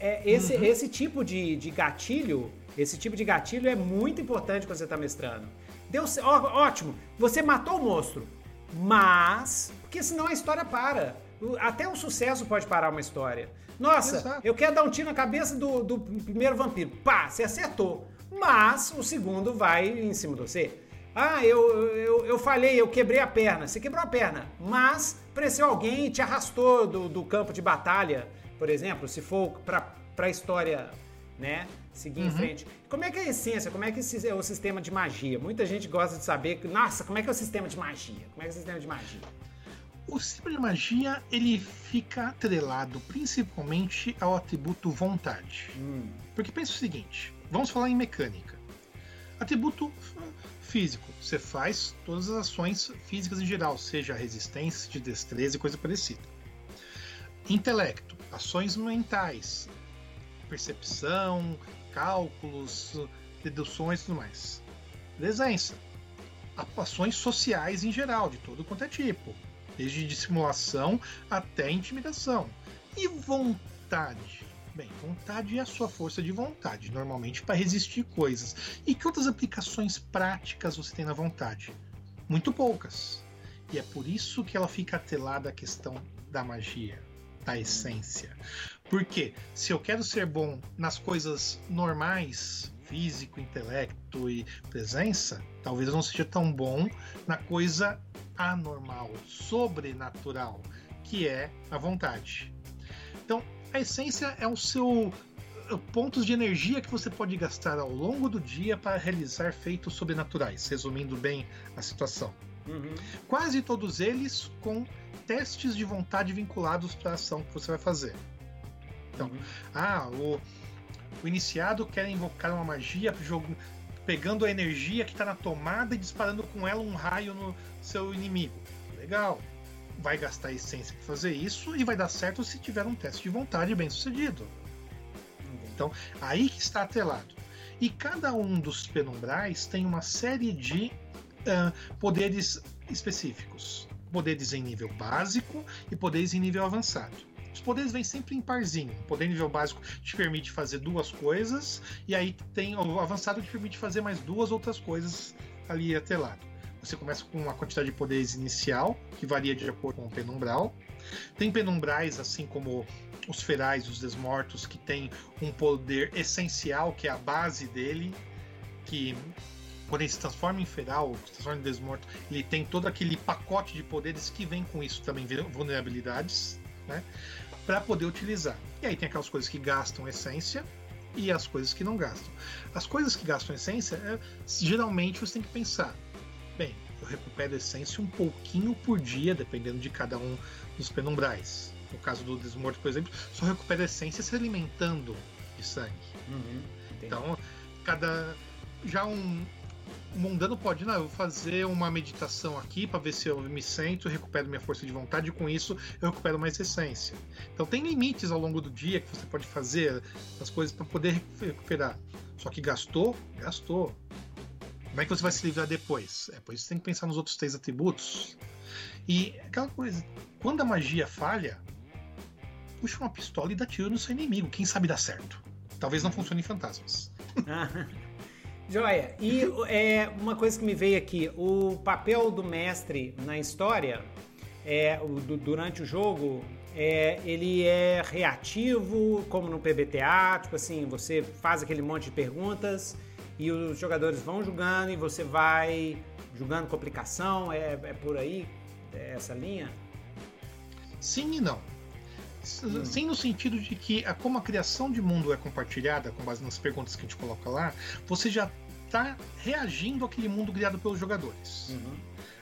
Speaker 1: É, esse,
Speaker 2: Uhum.
Speaker 1: esse tipo de, de gatilho. Esse tipo de gatilho é muito importante quando você está mestrando. Deu ó, ótimo, você matou o monstro, mas. Porque senão a história para. Até o sucesso pode parar uma história. Nossa,
Speaker 2: Exato.
Speaker 1: eu quero dar um tiro na cabeça do, do primeiro vampiro. Pá, você acertou. Mas o segundo vai em cima de você. Ah, eu, eu, eu falhei, eu quebrei a perna. Você quebrou a perna, mas apareceu alguém e te arrastou do, do campo de batalha, por exemplo, se for pra, pra história, né? Seguir em frente. Como é que é a essência? Como é que é o sistema de magia? Muita gente gosta de saber, nossa, como é que é o sistema de magia? Como é que é o sistema de magia?
Speaker 2: O sistema de magia ele fica atrelado principalmente ao atributo vontade.
Speaker 1: Hum,
Speaker 2: Porque pensa o seguinte: vamos falar em mecânica. Atributo físico. Você faz todas as ações físicas em geral, seja resistência, de destreza e coisa parecida. Intelecto. Ações mentais. Percepção, cálculos, deduções e tudo mais. Presença. Ações sociais em geral, de todo quanto é tipo. Desde dissimulação até intimidação. E vontade. Bem, vontade é a sua força de vontade, normalmente para resistir coisas. E que outras aplicações práticas você tem na vontade? Muito poucas. E é por isso que ela fica atrelada à questão da magia, da essência. Porque se eu quero ser bom nas coisas normais, físico, intelecto e presença, talvez eu não seja tão bom na coisa anormal, sobrenatural, que é a vontade. Então, a essência é o seu eh, pontos de energia que você pode gastar ao longo do dia para realizar feitos sobrenaturais, resumindo bem a situação.
Speaker 1: uhum.
Speaker 2: Quase todos eles com testes de vontade vinculados para a ação que você vai fazer. Então,
Speaker 1: Uhum.
Speaker 2: Ah, o, o iniciado quer invocar uma magia jogo, pegando a energia que está na tomada e disparando com ela um raio no seu inimigo. Legal. Vai gastar essência para fazer isso e vai dar certo se tiver um teste de vontade bem sucedido. Então, aí que está atrelado. E cada um dos penumbrais tem uma série de ah, poderes específicos. Poderes em nível básico e poderes em nível avançado. Os poderes vêm sempre em parzinho. O poder nível básico te permite fazer duas coisas, e aí tem o avançado que te permite fazer mais duas outras coisas ali atrelado. Você começa com uma quantidade de poderes inicial, que varia de acordo com o penumbral. Tem penumbrais, assim como os ferais, os desmortos, que tem um poder essencial, que é a base dele, que quando ele se transforma em feral, se transforma em desmorto, ele tem todo aquele pacote de poderes que vem com isso também, vulnerabilidades, né? Para poder utilizar. E aí tem aquelas coisas que gastam essência e as coisas que não gastam. As coisas que gastam essência, é, geralmente você tem que pensar: bem, eu recupero essência um pouquinho por dia, dependendo de cada um dos penumbrais. No caso do desmorto, por exemplo, só recupera essência se alimentando de sangue.
Speaker 1: Uhum.
Speaker 2: Então, cada. Já um. O mundano pode, não, eu vou fazer uma meditação aqui para ver se eu me sento, recupero minha força de vontade e com isso eu recupero mais essência. Então tem limites ao longo do dia que você pode fazer as coisas para poder recuperar. Só que gastou, gastou. Como é que você vai se livrar depois? É por isso você tem que pensar nos outros três atributos. E aquela coisa, quando a magia falha, puxa uma pistola e dá tiro no seu inimigo. Quem sabe dá certo. Talvez não funcione em fantasmas.
Speaker 1: Joia. E é, uma coisa que me veio aqui, o papel do mestre na história, é, o- du- durante o jogo, é, ele é reativo, como no PBTA, tipo assim, você faz aquele monte de perguntas e os jogadores vão julgando e você vai julgando complicação, é, é por aí, é essa linha?
Speaker 2: Sim e não. S- Sim, no sentido de que, a- como a criação de mundo é compartilhada, com base nas perguntas que a gente coloca lá, você já está reagindo àquele mundo criado pelos jogadores.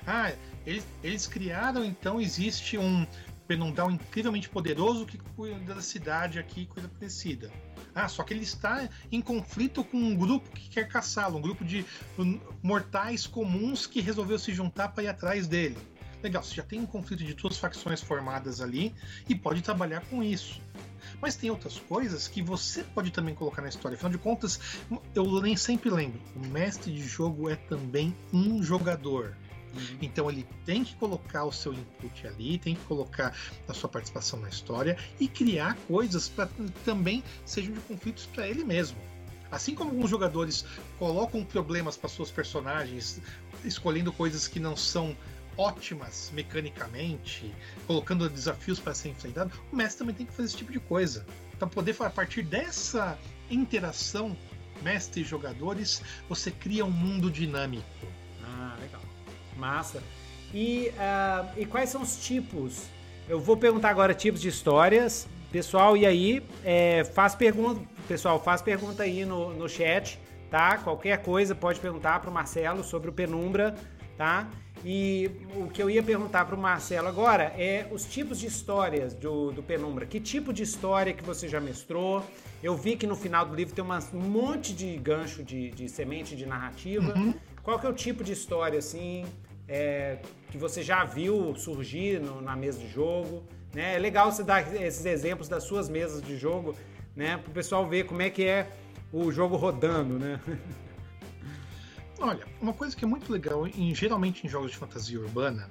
Speaker 2: Ah, eles, eles criaram, então existe um, penumbral incrivelmente poderoso que cuida da cidade aqui, coisa parecida. Ah, só que ele está em conflito com um grupo que quer caçá-lo, um grupo de mortais comuns que resolveu se juntar para ir atrás dele. Legal, você já tem um conflito de duas facções formadas ali e pode trabalhar com isso. Mas tem outras coisas que você pode também colocar na história. Afinal de contas, eu nem sempre lembro: o mestre de jogo é também um jogador. Uhum. Então ele tem que colocar o seu input ali, tem que colocar a sua participação na história e criar coisas para também sejam de conflitos para ele mesmo. Assim como alguns jogadores colocam problemas para suas personagens, escolhendo coisas que não são ótimas mecanicamente, colocando desafios para ser enfrentado, o mestre também tem que fazer esse tipo de coisa. Para poder, a partir dessa interação mestre e jogadores, você cria um mundo dinâmico.
Speaker 1: Massa. E, uh, e quais são os tipos? Eu vou perguntar agora tipos de histórias. Pessoal, e aí, é, faz pergunta. Pessoal, faz pergunta aí no, no chat, tá? Qualquer coisa pode perguntar para o Marcelo sobre o Penumbra, tá? E o que eu ia perguntar para o Marcelo agora é os tipos de histórias do, do, Penumbra. Que tipo de história que você já mestrou? Eu vi que no final do livro tem uma, um monte de gancho de, de semente de narrativa. Uhum. Qual que é o tipo de história, assim, é, que você já viu surgir no, na mesa de jogo? Né? É legal você dar esses exemplos das suas mesas de jogo, né? Para o pessoal ver como é que é o jogo rodando, né?
Speaker 2: Olha, uma coisa que é muito legal, em, geralmente em jogos de fantasia urbana,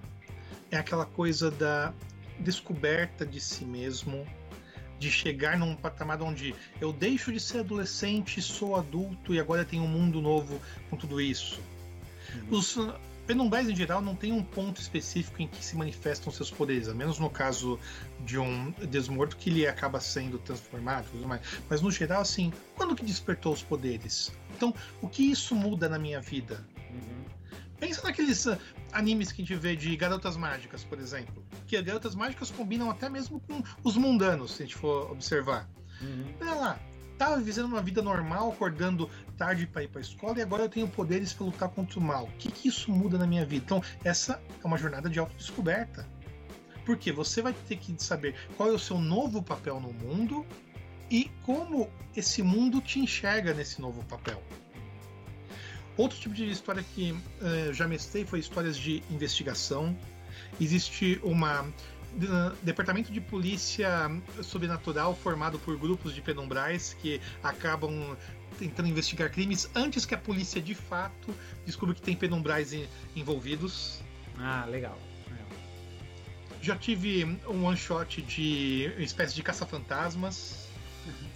Speaker 2: é aquela coisa da descoberta de si mesmo, de chegar num patamar onde eu deixo de ser adolescente, sou adulto e agora tenho um mundo novo com tudo isso. Uhum. Os Penumbrais, em geral, não tem um ponto específico em que se manifestam seus poderes, a menos no caso de um desmorto que ele acaba sendo transformado mais. Mas no geral, assim, quando que despertou os poderes? Então, o que isso muda na minha vida? Uhum. Pensa naqueles uh, animes que a gente vê de garotas mágicas, por exemplo. Que as garotas mágicas combinam até mesmo com os mundanos, se a gente for observar. Uhum. Olha lá, tava vivendo uma vida normal, acordando tarde para ir para a escola e agora eu tenho poderes para lutar contra o mal. O que, que isso muda na minha vida? Então, essa é uma jornada de autodescoberta. Porque você vai ter que saber qual é o seu novo papel no mundo e como esse mundo te enxerga nesse novo papel. Outro tipo de história que uh, já mestrei foi histórias de investigação. Existe uma departamento de polícia sobrenatural formado por grupos de penumbrais que acabam tentando investigar crimes antes que a polícia de fato descubra que tem penumbrais envolvidos.
Speaker 1: Ah, legal.
Speaker 2: Já tive um one shot de espécie de caça-fantasmas. Uhum.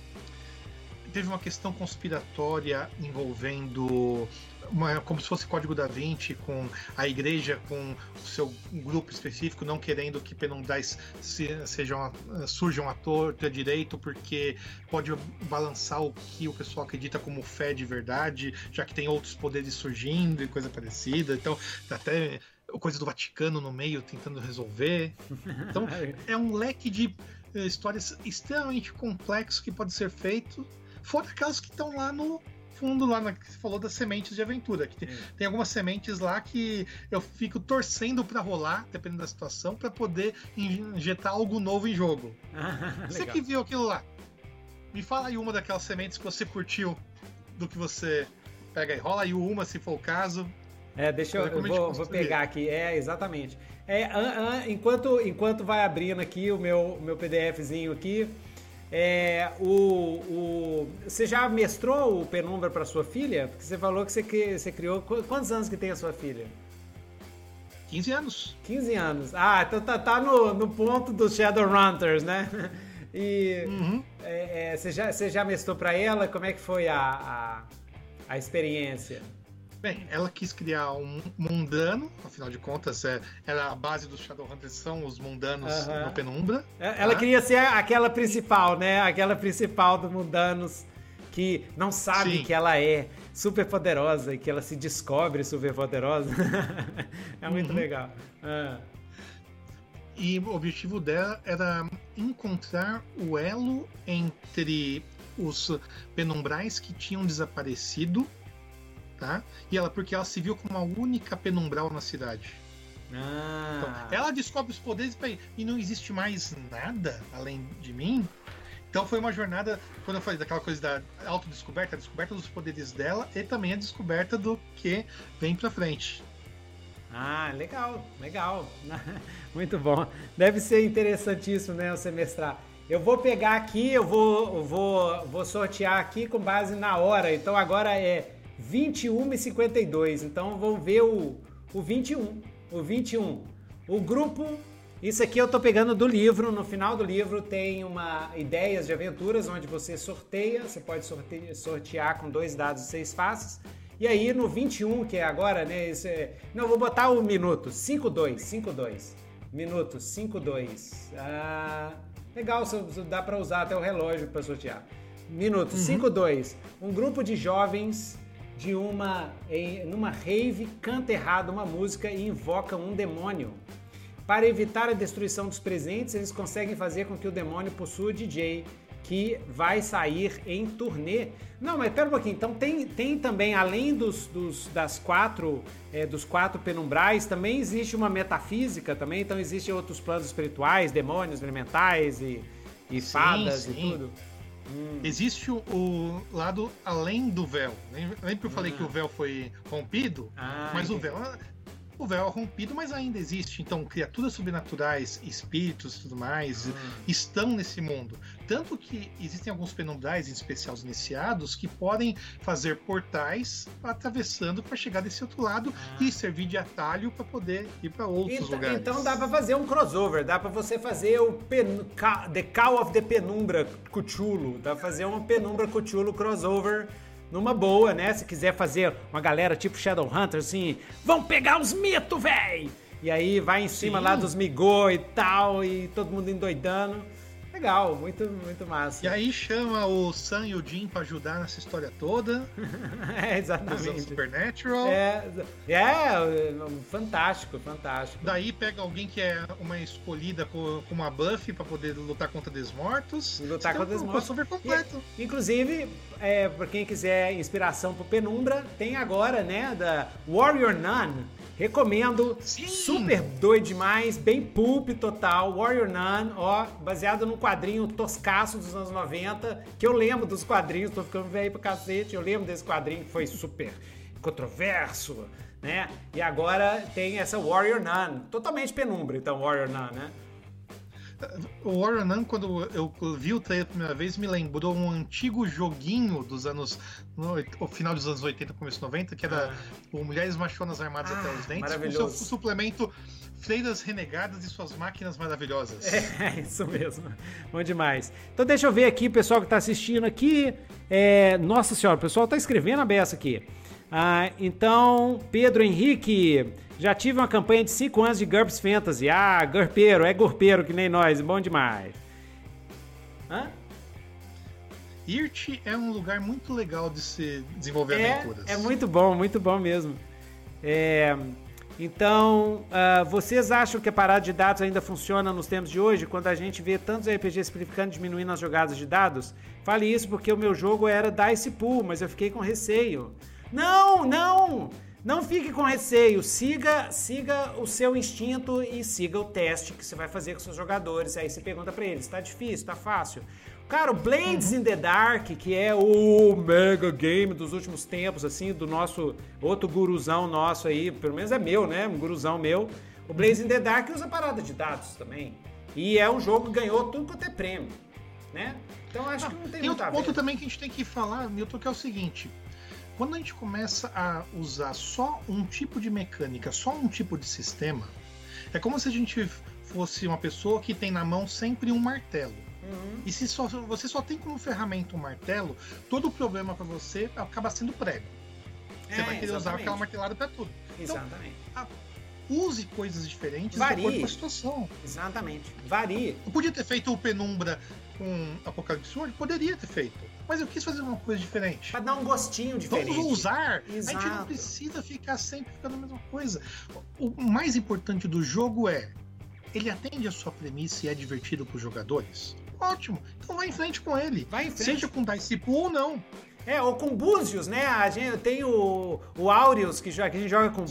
Speaker 2: Teve uma questão conspiratória envolvendo uma, como se fosse Código da Vinci, com a igreja, com o seu grupo específico, não querendo que penundais se, sejam, surjam à torta à direito, porque pode balançar o que o pessoal acredita como fé de verdade, já que tem outros poderes surgindo e coisa parecida. Então, até coisa do Vaticano no meio tentando resolver. Então, é um leque de eh, histórias extremamente complexo que pode ser feito, fora aquelas que estão lá no fundo lá na, que você falou das sementes de aventura. Que tem, tem, algumas sementes lá que eu fico torcendo para rolar, dependendo da situação, para poder injetar algo novo em jogo. você que viu aquilo lá, me fala aí uma daquelas sementes que você curtiu do que você pega e rola aí uma se for o caso.
Speaker 1: É, deixa eu, eu vou, vou, pegar aqui. É, exatamente. É, an, an, enquanto, enquanto vai abrindo aqui o meu, meu PDFzinho aqui, é, o, o, você já mestrou o Penumbra para sua filha? Porque você falou que você, você criou. Quantos anos que tem a sua filha?
Speaker 2: 15 anos.
Speaker 1: 15 anos. Ah, então tá, tá no, no ponto dos Shadowrunners, né? E uhum. é, é, você, já, você já mestrou para ela? Como é que foi a, a, a experiência?
Speaker 2: Bem, ela quis criar um mundano, afinal de contas, é, era a base dos Shadowhunters são os mundanos uhum. no Penumbra.
Speaker 1: É, ela tá? queria ser aquela principal, né? Aquela principal dos mundanos que não sabe Sim. que ela é super poderosa e que ela se descobre super poderosa. é muito uhum. legal. Ah.
Speaker 2: E o objetivo dela era encontrar o elo entre os penumbrais que tinham desaparecido tá? E ela, porque ela se viu como a única penumbral na cidade. Ah. Então, ela descobre os poderes e não existe mais nada além de mim. Então foi uma jornada, quando eu falei daquela coisa da autodescoberta, a descoberta dos poderes dela e também a descoberta do que vem pra frente.
Speaker 1: Ah, legal, legal. Muito bom. Deve ser interessantíssimo, né, o semestrar. Eu vou pegar aqui, eu vou, eu vou, vou sortear aqui com base na hora. Então agora é 21 e 52. Então vamos ver o, o 21. O 21. O grupo isso aqui eu tô pegando do livro. No final do livro tem uma ideias de aventuras onde você sorteia, você pode sortear, sortear com dois dados de seis faces. E aí no 21, que é agora, né? Esse, é, não, vou botar o minuto. 52, 52. Minuto, 52. Ah, legal, dá para usar até o relógio para sortear. Minuto, uhum. 52. Um grupo de jovens de uma em, numa rave canta errado uma música e invoca um demônio. Para evitar a destruição dos presentes, eles conseguem fazer com que o demônio possua o DJ, que vai sair em turnê. Não, mas pera um pouquinho. Então tem, tem também, além dos, dos das quatro, é, dos quatro penumbrais, também existe uma metafísica também. Então existem outros planos espirituais, demônios, elementais e, e sim, fadas sim. e tudo.
Speaker 2: Hum. Existe o, o, lado além do véu. Lembra que eu falei que o véu foi rompido? Ah, mas entendi. o véu o véu é rompido, mas ainda existe. Então, criaturas sobrenaturais, espíritos e tudo mais hum. estão nesse mundo. Tanto que existem alguns penumbrais, em especial os iniciados, que podem fazer portais atravessando para chegar desse outro lado ah. e servir de atalho para poder ir para outros
Speaker 1: então,
Speaker 2: lugares.
Speaker 1: Então dá para fazer um crossover, dá para você fazer o pen, The Call of the Penumbra Cthulhu, dá pra fazer um Penumbra Cthulhu crossover numa boa, né? Se quiser fazer uma galera tipo Shadowhunter, assim, vão pegar os mitos, véi! E aí vai em cima Sim. lá dos migô e tal, e todo mundo endoidando. Legal, muito, muito massa.
Speaker 2: E aí chama o Sam e o Jim pra ajudar nessa história toda.
Speaker 1: é, exatamente.
Speaker 2: Supernatural.
Speaker 1: É, é, fantástico, fantástico.
Speaker 2: Daí pega alguém que é uma escolhida com, com uma buff pra poder lutar contra desmortos.
Speaker 1: Lutar contra desmortos.
Speaker 2: super completo.
Speaker 1: E, inclusive, é, pra quem quiser inspiração pro Penumbra, tem agora, né, da Warrior Nun Recomendo. Sim. Super doido demais, bem pulp total. Warrior Nun, ó, baseado num quadrinho toscaço dos anos 90, que eu lembro dos quadrinhos, tô ficando velho pra cacete. Eu lembro desse quadrinho que foi super controverso, né? E agora tem essa Warrior Nun, totalmente penumbra, então, Warrior Nun, né?
Speaker 2: O Warrior Nun, quando eu vi o trailer a primeira vez, me lembrou um antigo joguinho dos anos. No, o final dos anos 80, começo 90, que era ah. o Mulheres Machonas Armadas ah, até os Dentes, com seu suplemento Freiras Renegadas e suas máquinas maravilhosas.
Speaker 1: É, isso mesmo. Bom demais. Então deixa eu ver aqui, pessoal que está assistindo aqui. É, nossa senhora, o pessoal está escrevendo a beça aqui. Ah, então, Pedro Henrique. Já tive uma campanha de 5 anos de GURPS Fantasy. Ah, GURPeiro, é GURPeiro que nem nós, bom demais.
Speaker 2: Hã? IRT é um lugar muito legal de se desenvolver é, aventuras.
Speaker 1: É muito bom, muito bom mesmo. É, então, uh, vocês acham que a parada de dados ainda funciona nos tempos de hoje, quando a gente vê tantos RPGs simplificando diminuindo as jogadas de dados? Fale isso porque o meu jogo era Dice Pool, mas eu fiquei com receio. Não, não! Não fique com receio, siga, siga o seu instinto e siga o teste que você vai fazer com seus jogadores. Aí você pergunta para eles, tá difícil, tá fácil? Cara, o Blades in the Dark, que é o mega game dos últimos tempos, assim, do nosso outro guruzão nosso aí, pelo menos é meu, né? Um guruzão meu. O Blades in the Dark usa parada de dados também. E é um jogo que ganhou tudo quanto é prêmio, né? Então acho ah, que não tem,
Speaker 2: tem outro ponto também que a gente tem que falar, Milton, que é o seguinte quando a gente começa a usar só um tipo de mecânica, só um tipo de sistema, é como se a gente fosse uma pessoa que tem na mão sempre um martelo. Uhum. E se só, você só tem como ferramenta um martelo, todo o problema para você acaba sendo prego. Você é, vai querer exatamente. usar aquela martelada para tudo.
Speaker 1: Então, exatamente.
Speaker 2: A, use coisas diferentes Varie. de acordo com a situação.
Speaker 1: Exatamente. Varie.
Speaker 2: Eu podia ter feito o Penumbra com Apocalipse Sword? Poderia ter feito. Mas eu quis fazer uma coisa diferente.
Speaker 1: Pra dar um gostinho diferente.
Speaker 2: Vamos usar. Exato. A gente não precisa ficar sempre ficando a mesma coisa. O mais importante do jogo é ele atende a sua premissa e é divertido para os jogadores? Ótimo. Então vai em frente com ele. Vai em frente. Seja com Pool ou não.
Speaker 1: É, ou com Búzios, né? A gente tem o, o Aureus, que, que a gente joga com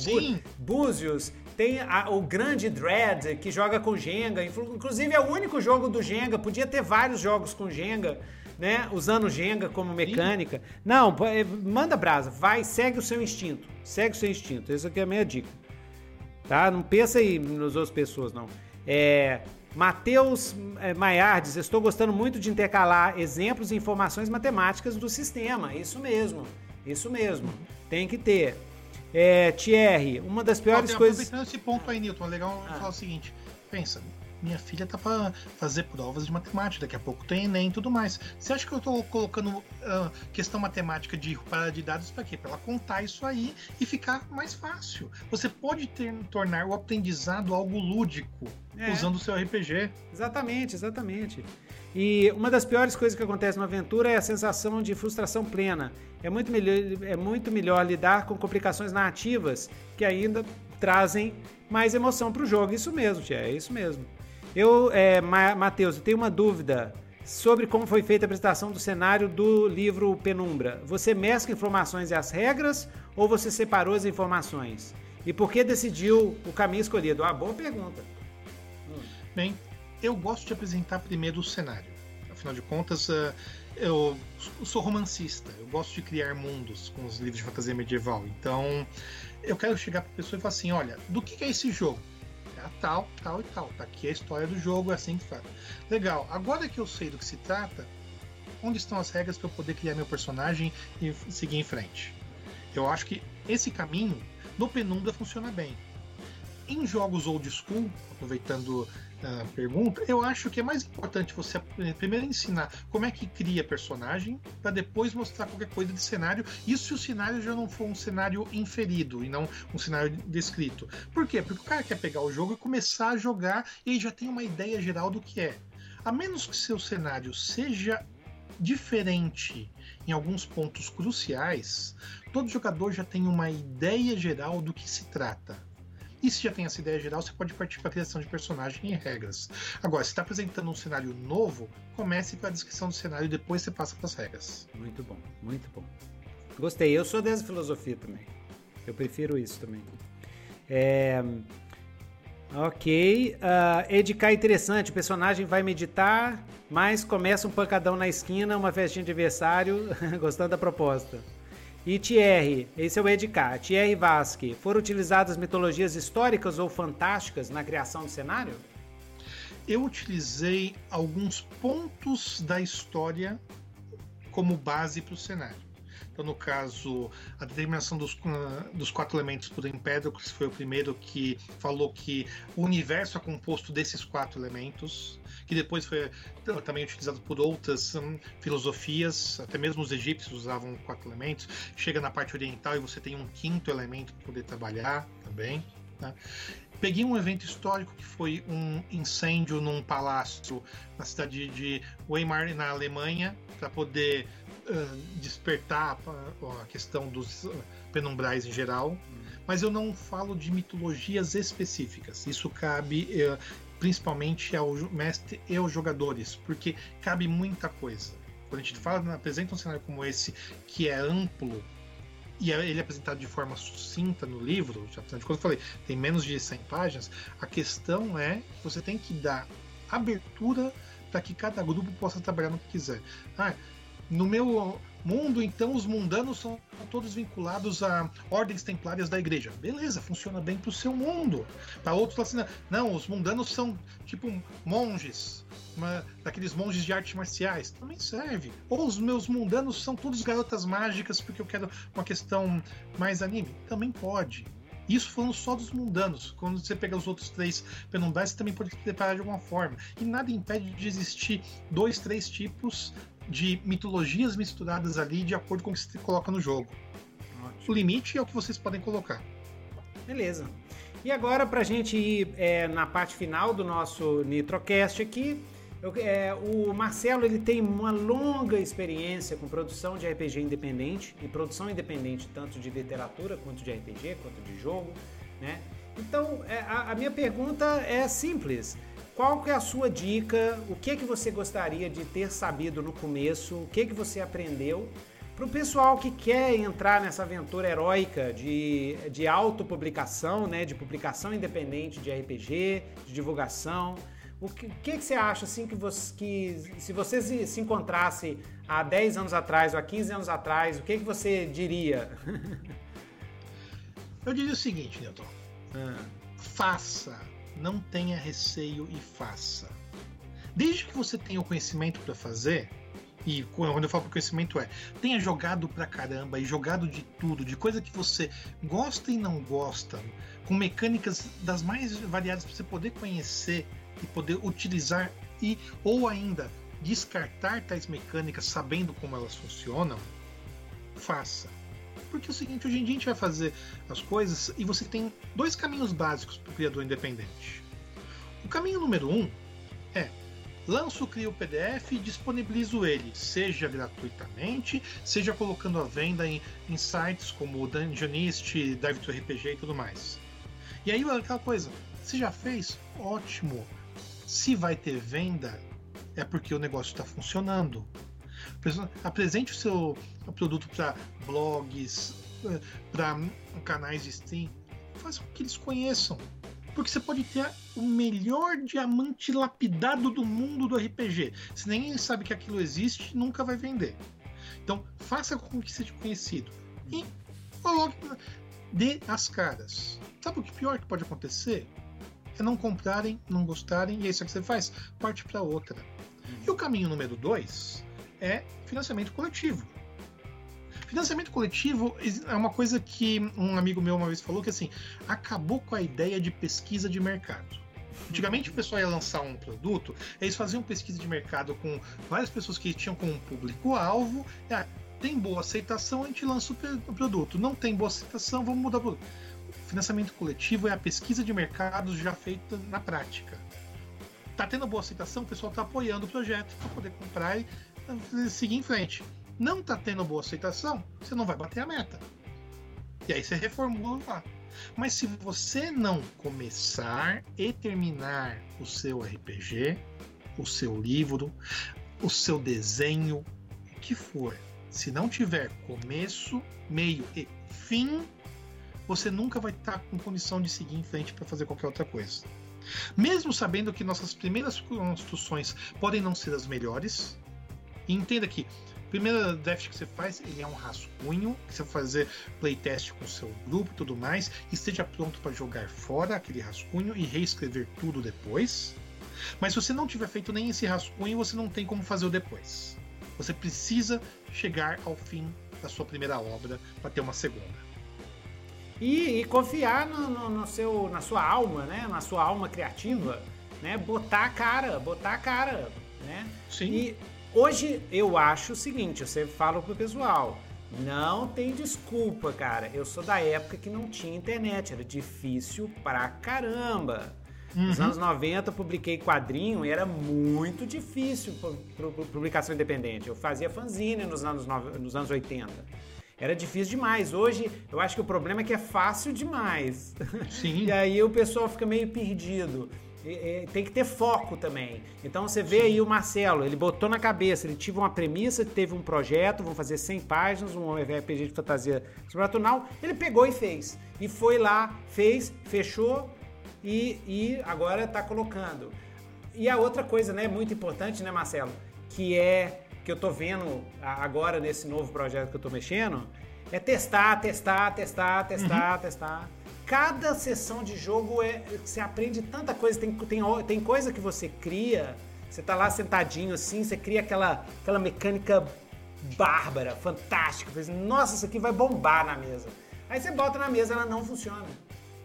Speaker 1: Búzios. Tem a, o grande Dread, que joga com Jenga. Inclusive é o único jogo do Jenga. Podia ter vários jogos com Jenga, né? Usando Jenga como mecânica. Sim. Não, é, manda brasa. Vai, segue o seu instinto. Segue o seu instinto. Essa aqui é a minha dica. Tá? Não pensa aí nas outras pessoas, não. É, Matheus é, Maiardes, estou gostando muito de intercalar exemplos e informações matemáticas do sistema. Isso mesmo, isso mesmo. Tem que ter. É, Thierry, uma das piores coisas.
Speaker 2: Aproveitando esse ponto aí, Newton, é legal ah. falar o seguinte: pensa, minha filha tá para fazer provas de matemática, daqui a pouco tem Enem e tudo mais. Você acha que eu tô colocando uh, questão matemática de para de dados para quê? Para ela contar isso aí e ficar mais fácil. Você pode ter, tornar o aprendizado algo lúdico é. usando o seu RPG.
Speaker 1: Exatamente, exatamente. E uma das piores coisas que acontece na aventura é a sensação de frustração plena. É muito melhor, é muito melhor lidar com complicações narrativas que ainda trazem mais emoção para o jogo. Isso mesmo, tia, é isso mesmo. Eu, é, Matheus, eu tenho uma dúvida sobre como foi feita a apresentação do cenário do livro Penumbra. Você mescla informações e as regras ou você separou as informações? E por que decidiu o caminho escolhido? Ah, boa pergunta.
Speaker 2: Hum. Bem, eu gosto de apresentar primeiro o cenário. Afinal de contas, uh, eu sou romancista, eu gosto de criar mundos com os livros de fantasia medieval. Então, eu quero chegar para a pessoa e falar assim: olha, do que é esse jogo? É tal, tal e tal. Tá aqui a história do jogo, é assim que faz. Legal, agora que eu sei do que se trata, onde estão as regras para eu poder criar meu personagem e seguir em frente? Eu acho que esse caminho no Penumbra funciona bem. Em jogos old school, aproveitando pergunta, eu acho que é mais importante você primeiro ensinar como é que cria personagem, para depois mostrar qualquer coisa de cenário. Isso se o cenário já não for um cenário inferido e não um cenário descrito. Por quê? Porque o cara quer pegar o jogo e começar a jogar e aí já tem uma ideia geral do que é. A menos que seu cenário seja diferente em alguns pontos cruciais, todo jogador já tem uma ideia geral do que se trata. E se já tem essa ideia geral, você pode partir para a criação de personagem e regras. Agora, se está apresentando um cenário novo, comece com a descrição do cenário e depois você passa para as regras.
Speaker 1: Muito bom, muito bom. Gostei. Eu sou dessa filosofia também. Eu prefiro isso também. É... Ok. Uh, Edicar é interessante. O personagem vai meditar, mas começa um pancadão na esquina, uma festinha de aniversário. Gostando da proposta. E Thierry, esse é o Edk. Thierry Vasque, foram utilizadas mitologias históricas ou fantásticas na criação do cenário?
Speaker 2: Eu utilizei alguns pontos da história como base para o cenário. Então, no caso, a determinação dos, dos quatro elementos por Empédocles foi o primeiro que falou que o universo é composto desses quatro elementos que depois foi também utilizado por outras hum, filosofias, até mesmo os egípcios usavam quatro elementos. Chega na parte oriental e você tem um quinto elemento para poder trabalhar também. Né? Peguei um evento histórico que foi um incêndio num palácio na cidade de Weimar, na Alemanha, para poder despertar a, questão dos uh, penumbrais em geral. Mas eu não falo de mitologias específicas. Isso cabe uh, principalmente ao mestre e aos jogadores, porque cabe muita coisa. Quando a gente fala, apresenta um cenário como esse, que é amplo, e é, ele é apresentado de forma sucinta no livro, já quando eu falei, tem menos de 100 páginas, a questão é que você tem que dar abertura para que cada grupo possa trabalhar no que quiser. Ah, no meu mundo, então os mundanos são todos vinculados a ordens templárias da igreja. Beleza, funciona bem pro seu mundo. Para outros, assim, não, os mundanos são tipo monges, uma, daqueles monges de artes marciais. Também serve. Ou os meus mundanos são todos garotas mágicas porque eu quero uma questão mais anime. Também pode. Isso falando só dos mundanos. Quando você pega os outros três penumbrais, você também pode preparar de alguma forma. E nada impede de existir dois, três tipos de mitologias misturadas ali de acordo com o que você coloca no jogo. Ótimo. O limite é o que vocês podem colocar.
Speaker 1: Beleza. E agora, para a gente ir é, na parte final do nosso Nitrocast aqui, eu, é, o Marcelo ele tem uma longa experiência com produção de RPG independente e produção independente tanto de literatura quanto de RPG, quanto de jogo, né? Então, é, a, a minha pergunta é simples. Qual que é a sua dica? O que que você gostaria de ter sabido no começo? O que que você aprendeu Para o pessoal que quer entrar nessa aventura heróica de, de autopublicação, né, de publicação independente de RPG, de divulgação, o que, que, que, você acha assim que, você, que se você se, se, encontrasse há 10 anos atrás ou há 15 anos atrás, o que, que você diria?
Speaker 2: Eu diria o seguinte, Newton. Ah. Faça, não tenha receio e faça. Desde que você tenha o conhecimento para fazer, e quando eu falo conhecimento é, tenha jogado pra caramba e jogado de tudo, de coisa que você gosta e não gosta, com mecânicas das mais variadas para você poder conhecer e poder utilizar e ou ainda descartar tais mecânicas sabendo como elas funcionam, faça. Porque é o seguinte, hoje em dia a gente vai fazer as coisas e você tem dois caminhos básicos para o criador independente. O caminho número um é lanço, crio o PDF e disponibilizo ele, seja gratuitamente, seja colocando à venda em, em sites como Dungeonist, Dive to RPG e tudo mais. E aí aquela coisa, você já fez? Ótimo. Se vai ter venda, é porque o negócio está funcionando. Apresente o seu produto para blogs, eh, para canais de stream, faça com que eles conheçam. Porque você pode ter o melhor diamante lapidado do mundo do RPG. Se ninguém sabe que aquilo existe, nunca vai vender. Então, faça com que seja conhecido. E coloque, dê as caras. Sabe o que pior que pode acontecer? É não comprarem, não gostarem, e é isso que você faz, parte para outra. E o caminho número dois é financiamento coletivo. Financiamento coletivo é uma coisa que um amigo meu uma vez falou que assim acabou com a ideia de pesquisa de mercado. Antigamente o pessoal ia lançar um produto, eles faziam pesquisa de mercado com várias pessoas que tinham como público-alvo. Ah, tem boa aceitação, a gente lança o produto. Não tem boa aceitação, vamos mudar o produto. Financiamento coletivo é a pesquisa de mercados já feita na prática. Tá tendo boa aceitação, o pessoal está apoiando o projeto para poder comprar e seguir em frente não está tendo boa aceitação, você não vai bater a meta. E aí você reformula lá. Mas se você não começar e terminar o seu RPG, o seu livro, o seu desenho, o que for, se não tiver começo, meio e fim, você nunca vai estar com condição de seguir em frente para fazer qualquer outra coisa. Mesmo sabendo que nossas primeiras construções podem não ser as melhores, entenda que primeiro draft que você faz, ele é um rascunho, que você vai fazer playtest com o seu grupo e tudo mais, e esteja pronto para jogar fora aquele rascunho e reescrever tudo depois. Mas se você não tiver feito nem esse rascunho, você não tem como fazer o depois. Você precisa chegar ao fim da sua primeira obra para ter uma segunda.
Speaker 1: E, e confiar no, no, no, seu, na sua alma, né? Na sua alma criativa, né? Botar a cara, botar a cara, né?
Speaker 2: Sim.
Speaker 1: E Hoje eu acho o seguinte, eu sempre falo pro pessoal, não tem desculpa, cara. Eu sou da época que não tinha internet, era difícil pra caramba. Uhum. Nos anos 90 eu publiquei quadrinho e era muito difícil para publicação independente. Eu fazia fanzine nos anos, nos anos 80. Era difícil demais. Hoje eu acho que o problema é que é fácil demais.
Speaker 2: Sim.
Speaker 1: e aí o pessoal fica meio perdido tem que ter foco também. Então você vê aí o Marcelo, ele botou na cabeça, ele tive uma premissa, teve um projeto, vão fazer 100 páginas, um RPG de fantasia sobrenatural, ele pegou e fez. E foi lá, fez, fechou e, e agora está colocando. E a outra coisa, né, muito importante, né, Marcelo, que é que eu tô vendo agora nesse novo projeto que eu tô mexendo, é testar, testar, testar, testar, uhum. testar cada sessão de jogo é, você aprende tanta coisa. Tem, tem, tem coisa que você cria, você tá lá sentadinho assim, você cria aquela, aquela mecânica bárbara, fantástica. Você, Nossa, isso aqui vai bombar na mesa. Aí você bota na mesa, ela não funciona.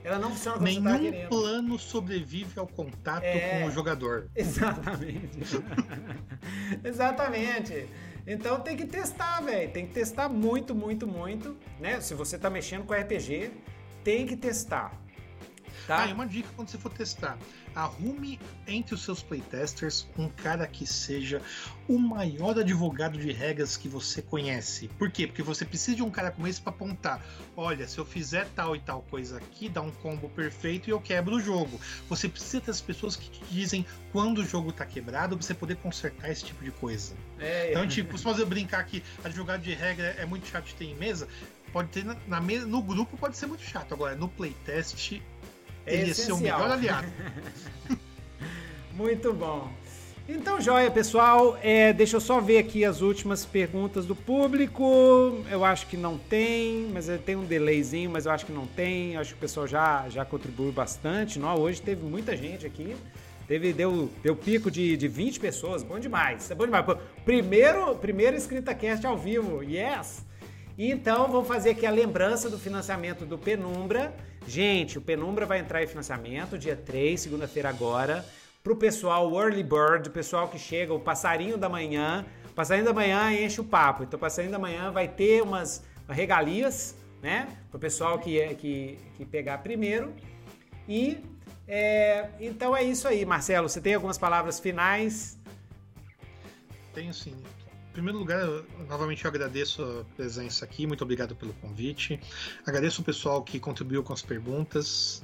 Speaker 1: Ela não funciona como
Speaker 2: Nenhum
Speaker 1: você tá
Speaker 2: plano sobrevive ao contato é, com o jogador.
Speaker 1: Exatamente. exatamente. Então tem que testar, velho. Tem que testar muito, muito, muito. Né? Se você tá mexendo com RPG, tem que testar.
Speaker 2: Tá. Ah, e uma dica quando você for testar: arrume entre os seus playtesters um cara que seja o maior advogado de regras que você conhece. Por quê? Porque você precisa de um cara como esse para apontar: olha, se eu fizer tal e tal coisa aqui, dá um combo perfeito e eu quebro o jogo. Você precisa das pessoas que te dizem quando o jogo tá quebrado pra você poder consertar esse tipo de coisa. É, então, tipo, se você brincar que advogado de regra é muito chato de ter em mesa, pode ter na, na no grupo pode ser muito chato. Agora, no playtest é ele ia ser o melhor aliado.
Speaker 1: Muito bom. Então, joia, pessoal. É, deixa eu só ver aqui as últimas perguntas do público. Eu acho que não tem, mas tem um delayzinho, mas eu acho que não tem. Eu acho que o pessoal já, já contribuiu bastante. Não? Hoje teve muita gente aqui. Teve, deu, deu pico de, de 20 pessoas. Bom demais. É bom demais. Primeiro, primeiro escrita cast ao vivo. Yes! Então, vamos fazer aqui a lembrança do financiamento do Penumbra. Gente, o Penumbra vai entrar em financiamento dia 3, segunda-feira agora, para o pessoal o Early Bird, o pessoal que chega, o passarinho da manhã. O passarinho da manhã enche o papo. Então, o passarinho da manhã vai ter umas regalias, né? Para o pessoal que, é, que, que pegar primeiro. E é, então é isso aí, Marcelo. Você tem algumas palavras finais?
Speaker 2: Tenho sim. Em primeiro lugar, eu, novamente eu agradeço a presença aqui, muito obrigado pelo convite. Agradeço o pessoal que contribuiu com as perguntas.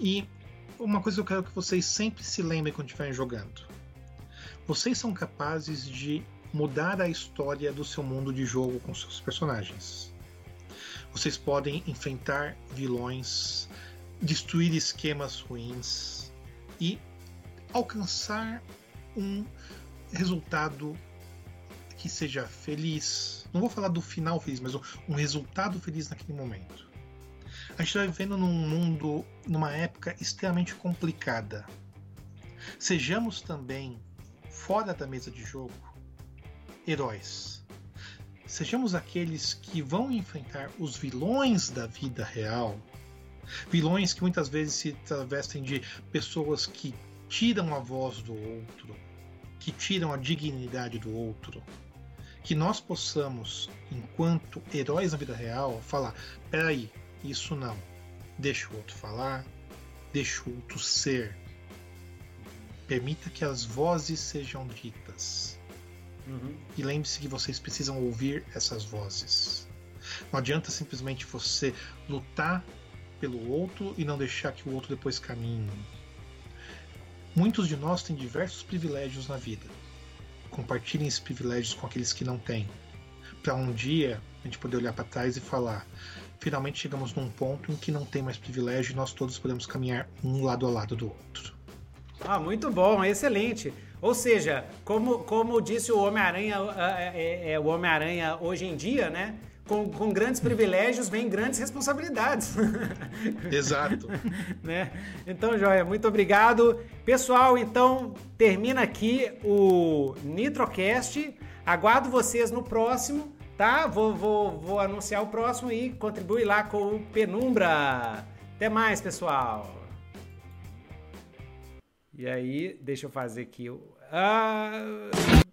Speaker 2: E uma coisa que eu quero que vocês sempre se lembrem quando estiverem jogando. Vocês são capazes de mudar a história do seu mundo de jogo com seus personagens. Vocês podem enfrentar vilões, destruir esquemas ruins e alcançar um resultado que seja feliz. Não vou falar do final feliz, mas um resultado feliz naquele momento. A gente está vivendo num mundo, numa época extremamente complicada. Sejamos também, fora da mesa de jogo, heróis. Sejamos aqueles que vão enfrentar os vilões da vida real. Vilões que muitas vezes se travestem de pessoas que tiram a voz do outro, que tiram a dignidade do outro que nós possamos, enquanto heróis na vida real, falar: peraí, isso não. Deixa o outro falar, deixa o outro ser. Permita que as vozes sejam ditas. Uhum. E lembre-se que vocês precisam ouvir essas vozes. Não adianta simplesmente você lutar pelo outro e não deixar que o outro depois caminhe. Muitos de nós têm diversos privilégios na vida compartilhem esses privilégios com aqueles que não têm, para um dia a gente poder olhar para trás e falar: finalmente chegamos num ponto em que não tem mais privilégio e nós todos podemos caminhar um lado ao lado do outro.
Speaker 1: Ah, muito bom, excelente. Ou seja, como, como disse o Homem-Aranha, é, é, é, o Homem-Aranha hoje em dia, né? Com, com, grandes privilégios vem grandes responsabilidades.
Speaker 2: Exato.
Speaker 1: né? Então, Joia, muito obrigado. Pessoal, então termina aqui o Nitrocast. Aguardo vocês no próximo, tá? Vou, vou, vou anunciar o próximo e contribui lá com o Penumbra. Até mais, pessoal. E aí, deixa eu fazer aqui o. Ah...